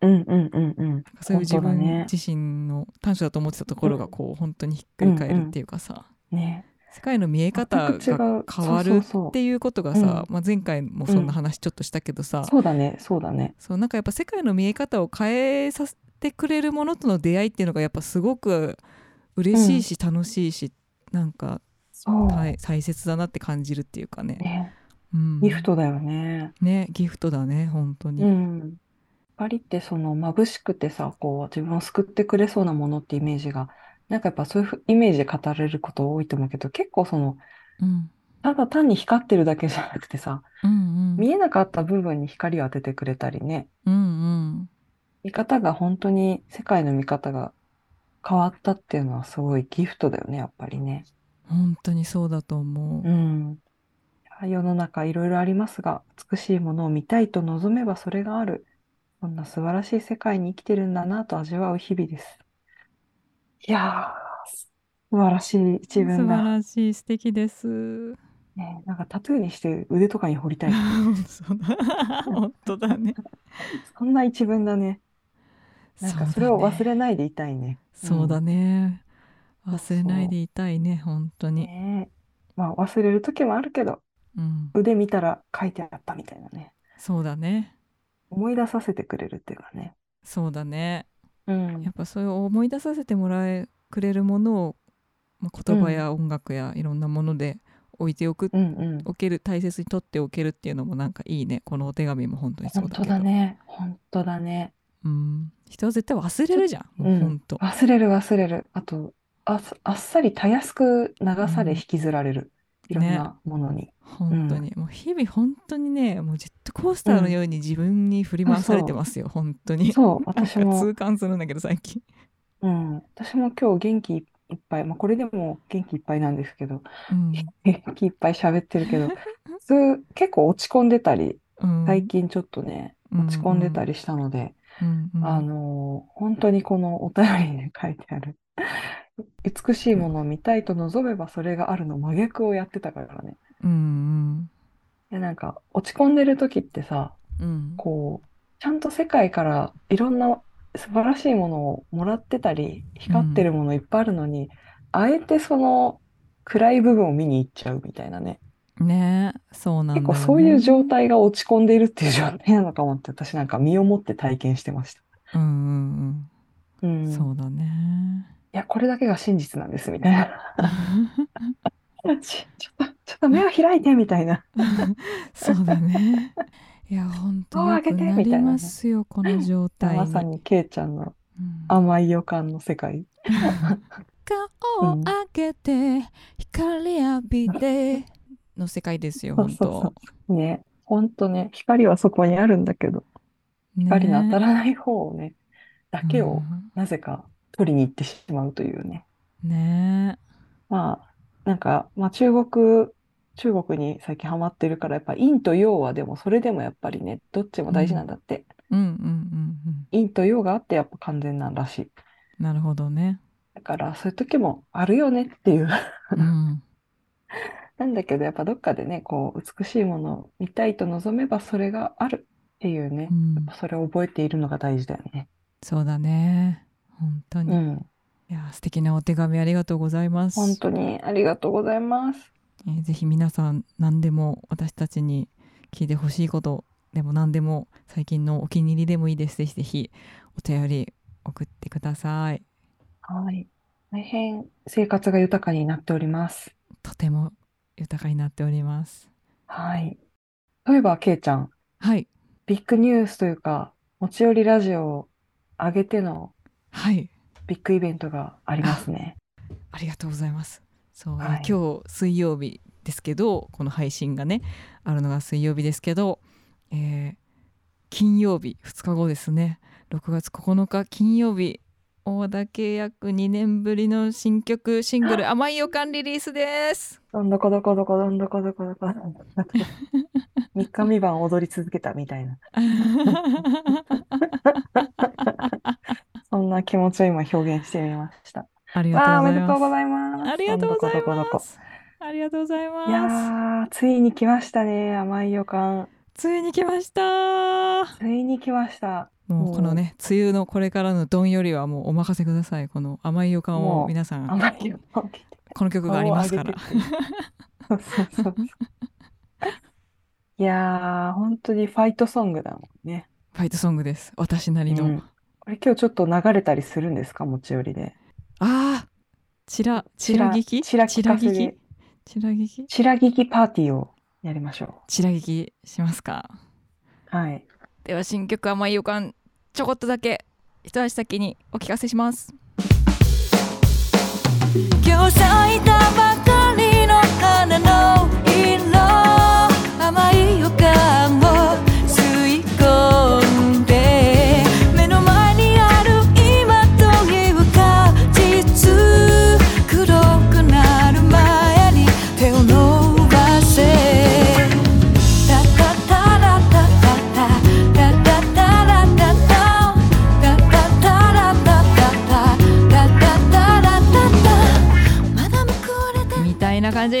えうんうんうんうん。そういう自分自身の短所だと思ってたところがこう本当にひっくり返るっていうかさ、ね世界の見え方が変わるっていうことがさ、まあ、前回もそんな話ちょっとしたけどさ、そうだね、そうだね。そうなんかやっぱ世界の見え方を変えさせてくれるものとの出会いっていうのがやっぱすごく嬉しいし楽しいし、なんかそう。大大切だなって感じるっていうかね、ね、うん、ギフトだよね。ねギフトだね本当に、うん。光ってその眩しくてさ、こう自分を救ってくれそうなものってイメージが、なんかやっぱそういうふイメージで語られること多いと思うけど、結構その、うん。ただ単に光ってるだけじゃなくてさ、うんうん。見えなかった部分に光を当ててくれたりね、うんうん見方が本当に世界の見方が変わったっていうのはすごいギフトだよね、やっぱりね。本当にそうだと思う、うん。世の中いろいろありますが、美しいものを見たいと望めばそれがある。そんな素晴らしい世界に生きてるんだなと味わう日々です。いやー、素晴らしい一文素晴だ。らしい素敵ですね、なんかタトゥーにして腕とかに彫りたい。本当だねそんな一文だね。なんかそれを忘れないでいたいね。そうだね、うん。忘れないでいたいね本当に、ね。まあ忘れる時もあるけど、うん、腕見たら書いてあったみたいなね。そうだね。思い出させてくれるっていうかね。そうだね。うん。やっぱそういう思い出させてもらえくれるものをまあ、言葉や音楽やいろんなもので置いておく、うんうん。おける大切に取っておけるっていうのもなんかいいね。このお手紙も本当にそう本当だけど。だね。本当だね。うん、人は絶対忘れるじゃん。もう本当、忘れる忘れる。あと、あっあっさりたやすく流され引きずられる。いろんなものに。本当に、もう日々本当にねもうジェットコースターのように自分に振り回されてますよ、本当に。そう、私も、痛感するんだけど最近。うん、私も今日元気いっぱい、まあこれでも元気いっぱいなんですけど、うん、元気いっぱい喋ってるけど、普通結構落ち込んでたり、うん、最近ちょっとね、落ち込んでたりしたので、うんうんあのー本当にこのお便りに書いてある、美しいものを見たいと望めばそれがあるの真逆をやってたからね。うんで、なんか落ち込んでる時ってさ、うんうんこう、ちゃんと世界からいろんな素晴らしいものをもらってたり、光ってるものいっぱいあるのに、あえてその暗い部分を見に行っちゃうみたいなね。ねそうなんだよね結構そういう状態が落ち込んでいるっていう状態なのかもって私なんか身をもって体験してました。うんうんううんん。そうだねいや、これだけが真実なんですみたいな。ちちょっと、ちょっと目を開いてみたいな。そうだねいや本当よくなりますよこの状態まさにケイちゃんのうん甘い予感の世界。顔を上げて光浴びての世界ですよ本当。ね。ほんとね、光はそこにあるんだけど、光の当たらない方をね、だけをなぜか取りに行ってしまうというね。うんねまあ、なんか、まあ中国、中国に最近ハマってるから、やっぱ陰と陽はでもそれでもやっぱりね、どっちも大事なんだって。うんうんうん陰と陽があってやっぱ完全なんらしい。うんなるほどねだからそういう時もあるよねっていう。うん なんだけどやっぱどっかでね、こう美しいものを見たいと望めばそれがあるっていうねう。んやっぱそれを覚えているのが大事だよね。そうだね本当に、いうん。や素敵なお手紙ありがとうございます本当にありがとうございます。えーぜひ皆さん何でも私たちに聞いてほしいことでも何でも最近のお気に入りでもいいですぜひぜひお便り送ってくださいはい。大変生活が豊かになっております。とても豊かになっております。はい。そういえば、けいちゃん、はい。ビッグニュースというか、持ち寄りラジオを上げてのはい。ビッグイベントがありますね。ありがとうございます。そう、はい。今日水曜日ですけどこの配信がねあるのが水曜日ですけど、えー金曜日2日後ですね。6月9日金曜日大和田契約2年ぶりの新曲シングル「甘い予感」リリースですどんどこどこどこどんどこどこどこ。3日三晩踊り続けたみたいな。そんな気持ちを今表現してみました。ありがとうごございます。ありがとうございますありがとうございいやますー、ついに来ましたね。甘い予感。ついに来ましたついに来ました。もうこのね梅雨のこれからのどんよりはもうお任せください。この甘い予感を皆さん。この曲がありますから。いやー、本当にファイトソングだもんね。ファイトソングです。私なりの、うん。これ今日ちょっと流れたりするんですか？持ち寄りで。ああチラチラ聞き？チラ聞き？チラ聞き？チラ聞きパーティーをやりましょチラ聞きしますか？う。はい。では新曲甘い予感ちょこっとだけ一足先にお聞かせします。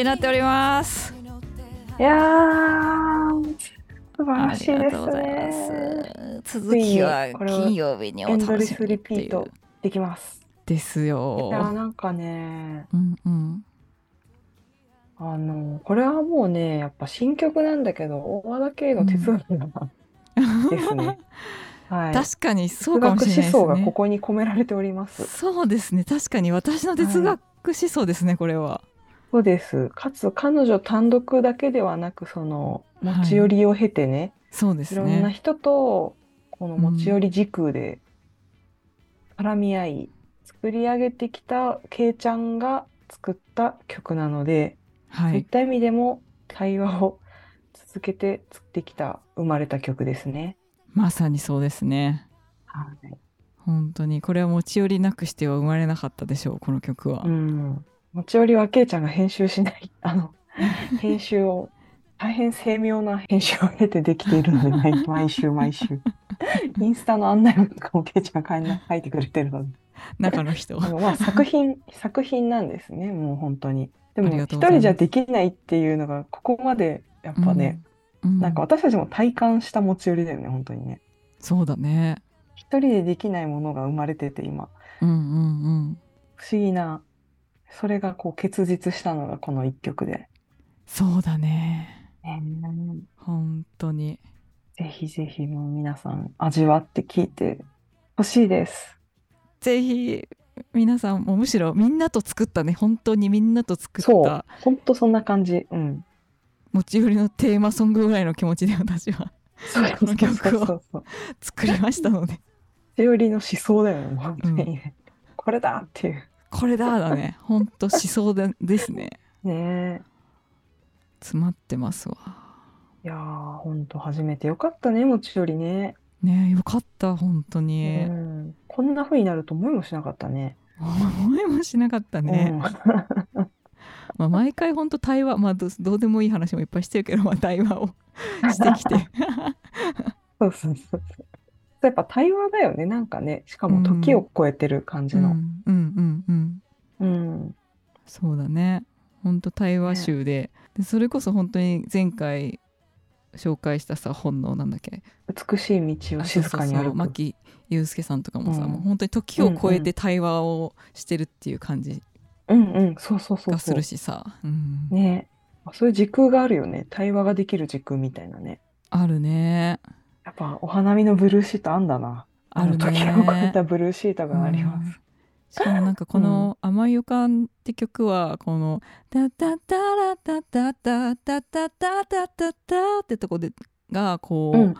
なっておりますいやー、素晴あらしいですね。ます続きは金曜日にお楽しみにっていうピートできます。ですいやなんかね、うんうんあの、これはもうね、やっぱ新曲なんだけど、大和田圭の哲学がですね。はい。確かにそうかもしれないです思想がこねこに込められております。そうですね確かに私の哲学作思想ですねこれは。そうです。かつ彼女単独だけではなく、その持ち寄りを経てね、そうですい、ろんなね。人とこの持ち寄り時空で絡み合い、作り上げてきたけいちゃんが作った曲なので、はい。そういった意味でも対話を続けて作ってきた生まれた曲ですね。まさにそうですね。はい。本当にこれは持ち寄りなくしては生まれなかったでしょうこの曲は。うん。持ち寄りはけいちゃんが編集しない、あの、編集を、大変精妙な編集を経てできているので、毎 毎週毎週。インスタの案内文とかもけいちゃんが書いてくれてるので。中の人。あのまあ作品、作品なんですね、もう本当に。でも、ありが一人じゃできないっていうのが、ここまで、やっぱね、うん、なんか私たちも体感した持ち寄りだよね、本当にね。そうだね。一人でできないものが生まれてて、今。うんうんうん。不思議な、それがこう結実したのがこの一曲で。そうだね。ね本当に。ぜひぜひもう皆さん味わって聞いてほしいです。ぜひ皆さんもむしろみんなと作ったね本当にみんなと作っそうた、本当そんな感じ。うん。持ち寄りのテーマソングぐらいの気持ちで私はこの曲を。作りましたので 手寄りの思想だよね、もう本当にね。これだっていう。これだだね本当思想でですねねえ。詰まってますわいやー、ほんと初めてよかったね、もちよりね。ねよかった本当うに、ん。こんな風になると思いもしなかったね。思いもしなかったね、まあ、毎回本当対話まあどどうでもいい話もいっぱいしてるけど、まあ、対話を してきて そうそうそうそう。やっぱ対話だよね、なんかね。しかも時を超えてる感じの。うんうんうんうんうん。そうだね本当対話集で,、でそれこそ本当に前回紹介したさ本のなんだっけ？美しい道を静かにあそうそうそう歩く。牧祐介さんとかもさ、うんもう本当に時を超えて対話をしてるっていう感じうんうん、そうそうそうそうがする。しさ、うんねそういう時空があるよね。対話ができる時空みたいなね。あるねやっぱお花見のブルーシートあんだな。あるねの時を超えたブルーシートがあります。しかもなんかこの「甘い予感」って曲はこの「タタタラタタタタタタタタタ」ってとこでがこ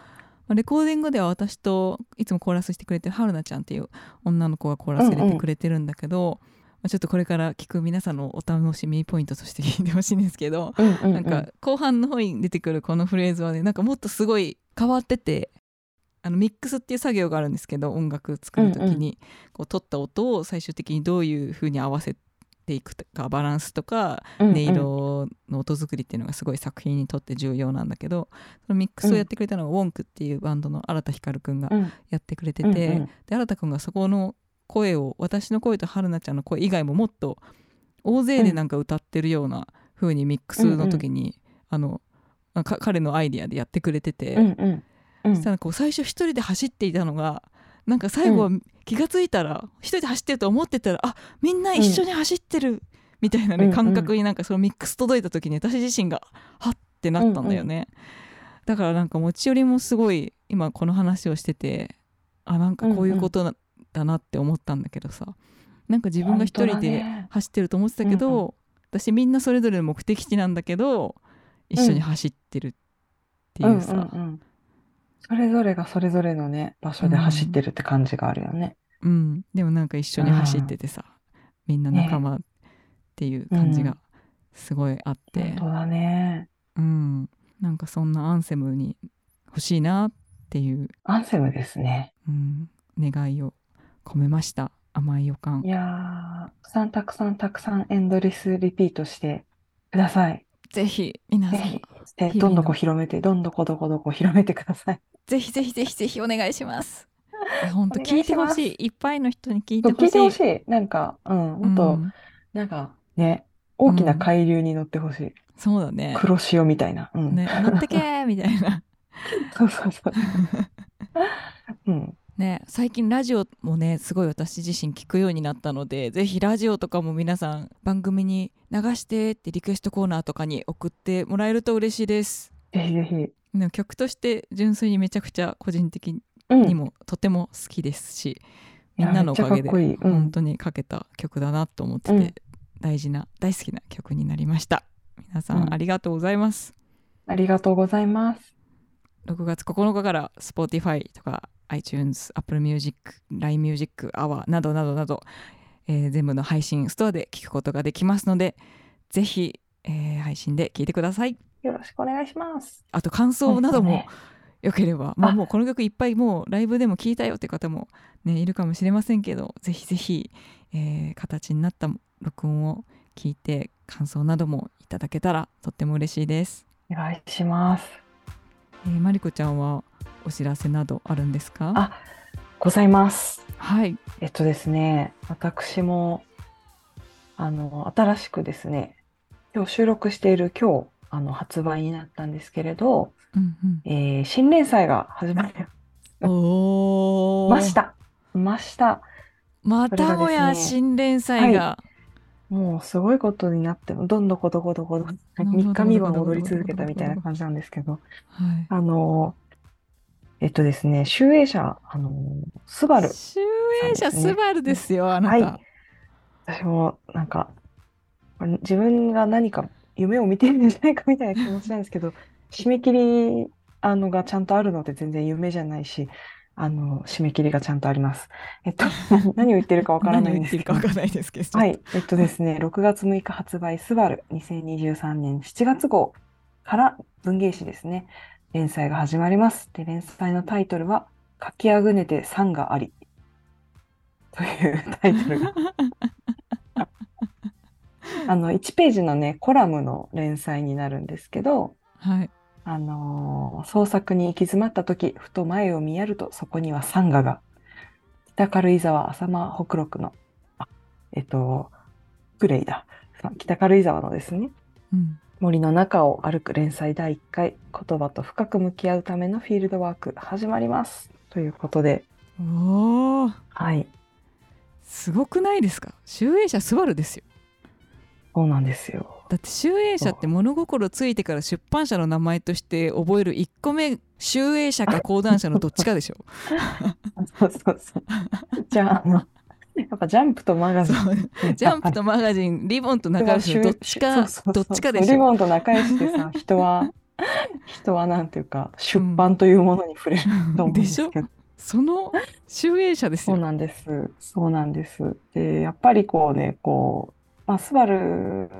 う、レコーディングでは私といつもコーラスしてくれてる春菜ちゃんっていう女の子がコーラス入れてくれてるんだけど、まあちょっとこれから聞く皆さんのお楽しみポイントとして聞いてほしいんですけど、うんうんうん。なんか後半の方に出てくるこのフレーズはねなんかもっとすごい変わっててあのミックスっていう作業があるんですけど音楽作る時に、こう取った音を最終的にどういう風に合わせていくとかバランスとかうんうん。音色の音作りっていうのがすごい作品にとって重要なんだけどそのミックスをやってくれたのが、ウォンクっていうバンドの新田ひかるくん。がうん。やってくれてて、うんうん。で新田くんがそこの声を私の声と春菜ちゃんの声以外ももっと大勢でなんか歌ってるような風にミックスの時に、あのか彼のアイディアでやってくれてて、うんうんうん。そしたらこう最初一人で走っていたのがなんか最後は気がついたら一人で走ってると思ってたらあみんな一緒に走ってるみたいなね、うんうん感覚になんかそのミックス届いた時に私自身がはってなったんだよね、だからなんか持ち寄りもすごい今この話をしててあなんかこういうことなだなって思ったんだけどさ。なんか自分が一人でね。走ってると思ってたけど、うんう私みんなそれぞれの目的地なんだけど一緒に走ってるっていうさ、んうんうん。それぞれがそれぞれのね場所で走ってるって感じがあるよね。うん、でもなんか一緒に走っててさ、みんな仲間っていう感じがすごいあって、本当だね。うん。なんかそんなアンセムに欲しいなっていう、アンセムですね。うん、願いを込めました甘い予感いやー、たくさんたくさんたくさんエンドレスリピートしてください。ぜひ皆さんぜひ、で日々のどんどこ広めて、どんどこどこどこ広めてください。ぜひぜひぜひぜひお願いします 本当聞いてほしいいっぱいの人に聞いてほしていほしい。なんか、うん、もっと、うんなんかね、大きな海流に乗ってほしい。そうだね黒潮みたいな。うん。ね乗ってけーみたいな そうそうそう。うん。ね、最近ラジオもねすごい私自身聞くようになったのでぜひラジオとかも皆さん番組に流してってリクエストコーナーとかに送ってもらえると嬉しいです。ぜひぜひ。でも曲として純粋にめちゃくちゃ個人的うん。にもとても好きですし、みんなのおかげで本当にかけた曲だなと思ってて、大事な大好きな曲になりました。皆さうん。んありがとうございます、ありがとうございます。6月9日から Spotify とか iTunes、Apple Music、LINE Music、Hour などなどなど、えー全部の配信ストアで聞くことができますのでぜひ、えー配信で聞いてくださいよろしくお願いします。あと感想などもねよければ、まあ、あもうこの曲いっぱいもうライブでも聴いたよって方も、ね、いるかもしれませんけどぜひぜひ、えー形になった録音を聞いて感想などもいただけたらとっても嬉しいです。お願いします。えー、マリコちゃんはお知らせなどあるんですか？あございます。はい、えっとですね、私も、あの、新しくですね、今日収録している今日、あの、発売になったんですけれど、うんえー新連載が始まりました。ました。また。もや新連載が、もうすごいことになって、どんどこどこどこどこ、ど3日3晩踊り続けたみたいな感じなんですけど、はい、あの、えっとですね、集英社、あの、スバル、集英社スバルですよあなた、はい私もなんか、自分が何か夢を見てるんじゃないかみたいな気持ちなんですけど、締め切りあのがちゃんとあるので全然夢じゃないし、あの、締め切りがちゃんとあります。えっと、何を言ってるかわからないんですけど。何を言ってるかわ。からないですけど、はい、えっとですね、6月6日発売、スバル2023年7月号から文芸誌ですね、連載が始まります。で、連載のタイトルは、書きあぐねて賛があり。というタイトルが。あの、1ページのね、コラムの連載になるんですけど、はい、あのー創作に行き詰まった時、ふと前を見やると、そこにはサンガが。北軽井沢浅間北陸の、あ、えっと、グレイだ。さ北軽井沢のですね、うん、森の中を歩く連載第1回、言葉と深く向き合うためのフィールドワーク始まります。ということで、おーはい、すごくないですか？集英社スバルですよそうなんですよ。だって集英社って物心ついてから出版社の名前として覚える1個目集英社か講談社のどっちかでしょ そうそうそう。じゃあ、あの、やっぱジャンプとマガジン。ジャンプとマガジンリボンと仲良しのどっちかどっちかでしょ。リボンと仲良しでさ、人は、人はなんていうか、出版というものに触れると思うんでですしょ？けど。その集英社ですよ。そうなんです。そうなんです。で、やっぱりこうね、こう、まあ、スバル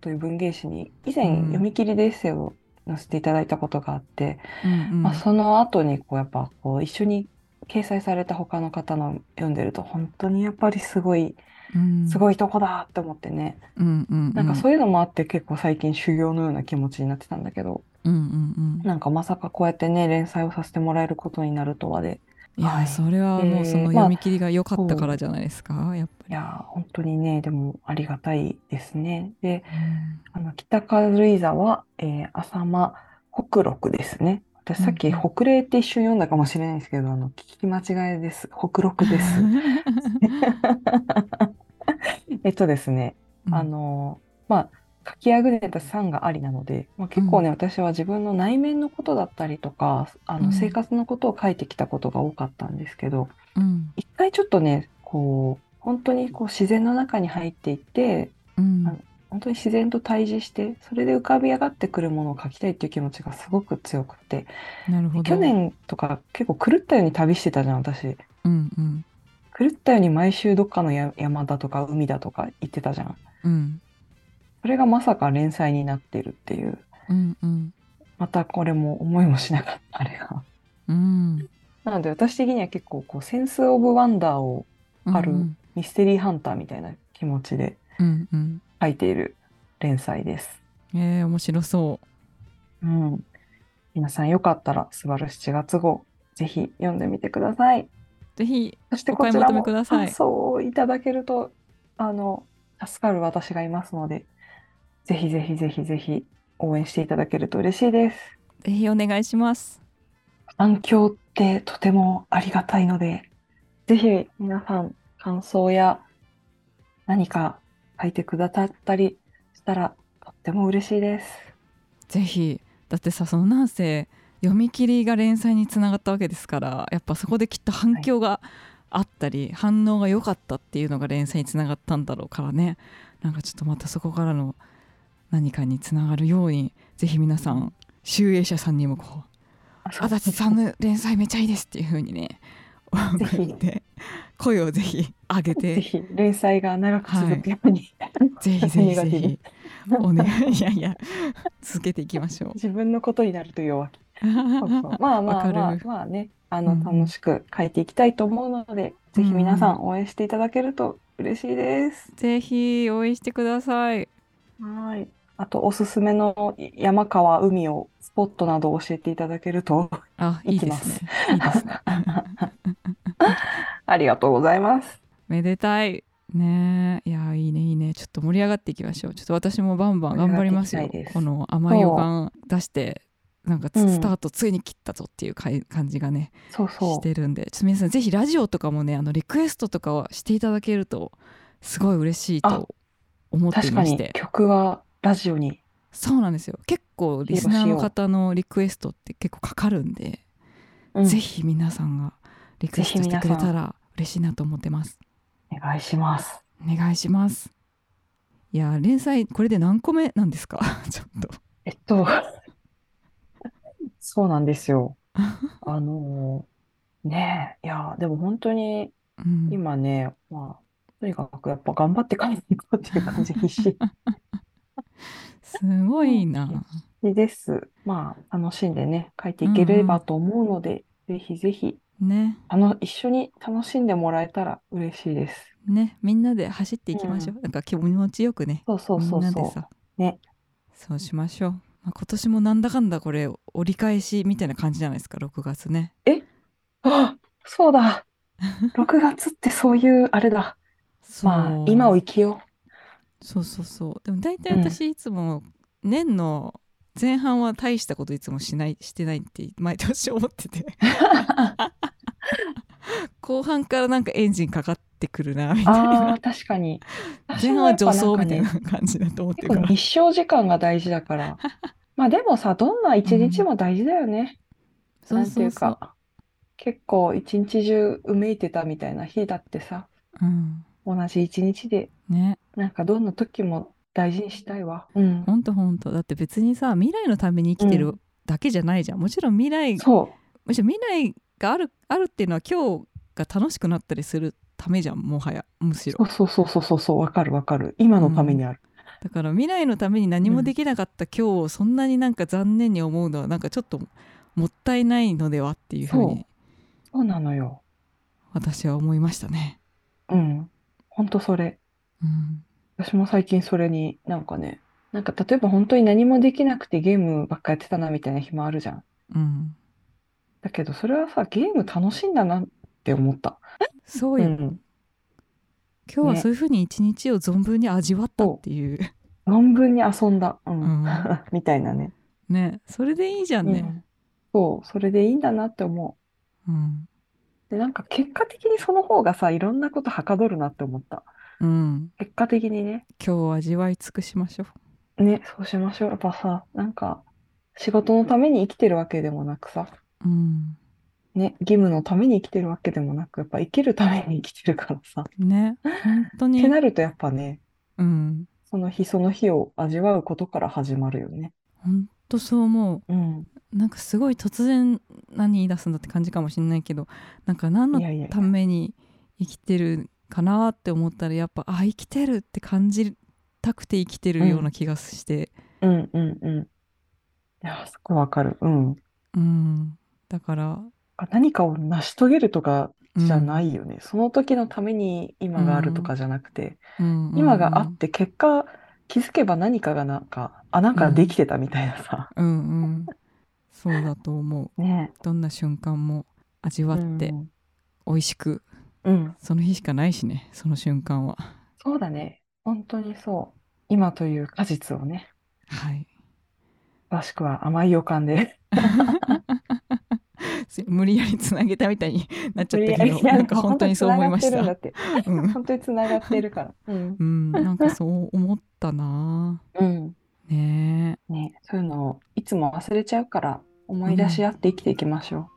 という文芸誌に以前うん。読み切りでエッセイを載せていただいたことがあって、うんうん。まあ、その後にこうやっぱこう一緒に掲載された他の方の読んでると本当にやっぱりすごい、うん。すごいとこだって思ってね、うんうんなんかそういうのもあって結構最近修行のような気持ちになってたんだけど、うんうんなんかまさかこうやってね、連載をさせてもらえることになるとはで、うんいや、はい。それはもうそのえー読み切りが良かったからじゃないですか、やっぱいやー、本当にね、でもありがたいですね。で、り、あの、北軽井沢、えー、浅間北陸ですね。私さっき北嶺って一瞬読んだかもしれないですけど、あの、聞き間違いです。北陸です。えっとですね、うん。あの、まあ、書きあぐねた酸がありなので、まあ、結構ね、私は自分の内面のことだったりとか、あの、うん。生活のことを書いてきたことが多かったんですけど、うん。一回ちょっとね、こう、本当にこう自然の中に入っていって、うん。あ本当に自然と対峙して、それで浮かび上がってくるものを書きたいっていう気持ちがすごく強くて、なるほど去年とか結構狂ったように旅してたじゃん、私。うんうん狂ったように毎週どっかのや山だとか海だとか行ってたじゃん。うんそれがまさか連載になってるっていう。うんうんまたこれも思いもしなかった、あれが。うんなので私的には結構こうセンスオブワンダーをあるうんミステリーハンターみたいな気持ちでうんうん書いている連載です。えー、面白そうん。皆さんよかったら、スバル7月号、ぜひ読んでみてください。うぜひそしてこちらもください感想をいただけると、あの、助かる私がいますので、ぜひぜひぜひぜひ応援していただけると嬉しいです。ぜひお願いします反響ってとてもありがたいので、ぜひ皆さん感想や何か書いてくださったりしたらとっても嬉しいです。ぜひだってさそのなんせ読み切りが連載につながったわけですからやっぱそこできっと反響があったり、反応が良かったっていうのが連載につながったんだろうからね。なんかちょっとまたそこからの何かにつながるようにぜひ皆さん集英社さんにもこう足立さんの連載めちゃいいですっていう風にね ぜひ送って声をぜひ上げぜてひ連載が長く続くように、ぜひぜひネガティブぜひ お願いいやいや続けていきましょう。自分のことになると弱気。そうそうまあまあまあまあね、あのうん楽しく書いていきたいと思うので、ぜひ皆さん応援していただけると嬉しいです。ぜひ応援してください。はい。あとおすすめの山川海をスポットなどを教えていただけるとあいいですね。いいですね。ありがとうございます。めでたい。ね。えいやいいねいいね。ちょっと盛り上がっていきましょう。ちょっと私もバンバン頑張りますよ。この甘い予感出してなんかうん。スタートついに切ったぞっていうかい感じがね、そうそしてるんで。ちょっと皆さんぜひラジオとかもねあのリクエストとかはしていただけるとすごい嬉しいと思う。っていまして。曲はラジオに。そうなんですよ。結構リスナーの方のリクエストって結構かかるんで、うん。ぜひ皆さんがリクエストしてくれたら嬉しいなと思ってます。お願いします。お願いします。いや連載これで何個目なんですか？ちょっと。えっと、そうなんですよ。あのねえ、いや、でも本当にうん。今ね、まあ、とにかくやっぱ頑張って書いていこうっていう感じ必死 すごいな。です。まあ、楽しんでね、書いていければと思うので、ぜひぜひ、ね。あの、一緒に楽しんでもらえたら嬉しいです。ね。みんなで走っていきましょう、なんか気持ちよくね。そうそうそうそう。みんなでさ。ね。そうしましょう、まあ、今年もなんだかんだこれ折り返しみたいな感じじゃないですか。6月ね。あ、そうだ。6月ってそういう、あれだ。まあ、今を生きよそうそうそう。でも大体私いつも年の前半は大したこといつもしないしてないって毎年思っててう。後半からなんかエンジンかかってくるなみたいあなあ、確かに。前半は助走みたいな感じだと思ってるから結構日照時間が大事だから。まあでもさ、どんな一日も大事だよね。そなんていうか、結構一日中うめいてたみたいな日だってさ、うん同じ一日で、ねなんかどんな時も大事にしたいわ。うん。ほんとほんとだって別にさ未来のために生きてるうんだけじゃないじゃんもちろん未来そむしろ未来があるあるっていうのは今日が楽しくなったりするためじゃんもはやむしう。ろそうそうそうそうそう、わかるわかる。今のためにある。だから未来のために何もできなかった今日をそんなになんか残念に思うのはなんかちょっともったいないのではっていうふうにそうなのよ。私は思いましたね。うん。ほんとそれ。うん、私も最近それになんかね、なんか例えば本当に何もできなくてゲームばっかやってたなみたいな日もあるじゃん。うん、だけどそれはさ、ゲーム楽しいんだなって思った。そうよ、ん。今日はねそういうふうに一日を存分に味わったっていう、存分に遊んだ。うん。うん みたいなね。ねそれでいいじゃんね。うん。そう、それでいいんだなって思うんう。で、なんか結果的にその方がさ、いろんなことはかどるなって思った。うん、結果的にね。今日を味わい尽くしましょう。ね、そうしましょう。やっぱさ、なんか仕事のために生きてるわけでもなくさ、うん、ね、義務のために生きてるわけでもなく、やっぱ生きるために生きてるからさ。ね本当ってに、なるとやっぱね、うん、その日その日を味わうことから始まるよね。本当そう思う。うん。なんかすごい突然何言い出すんだって感じかもしれないけどなんか何のために生きてるかなって思ったらやっぱあ生きてるって感じたくて生きてるような気がして、うんうんうん。いや、そこわかる。うん。うんだから、何かを成し遂げるとかじゃい、ないよね。その時のために今があるとかじゃなくて、うんうん今があって結果気づけば何かがなんか、あ、なんかできてたみたいなさ。うんうんそうだと思う ねどんな瞬間も味わってうん美味しく、うん。その日しかないしねその瞬間はそうだね。本当にそう。今という果実をね、はい詳しくは甘い予感で。無理やりつなげたみたいに なっちゃったけどなんか本当にそう思いました。うん本当につな がってるから。うん。うん、なんかそう思ったな。うん。ねね、そういうのをいつも忘れちゃうから思い出し合って生きていきましょ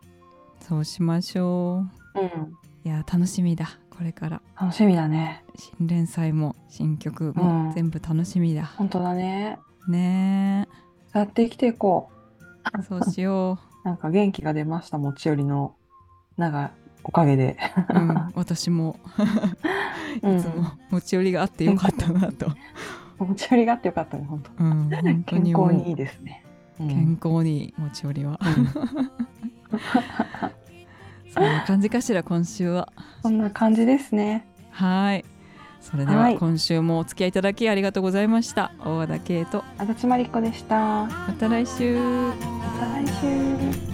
え、そうしましょう。う。うん。いや、楽しみだ。これから楽しみだね。新連載も新曲うんも全部楽しみだ、本当だね。ねやって生きていこえそうしよう。なんか元気が出ました、持ち寄りの。なんか、おかげで。う、うん、私もうんいつも持ち寄りがあってよかったなと、持ち寄りがあってよかったね、本当。うん、本当健にもう康にいいですね。うん健康に持ち寄りはうん そんな感じかしら今週はそんな感じですね。はいそれでははい今週もお付き合いいただきありがとうございました大和田圭と足立まりこでした。ままた来週た来週。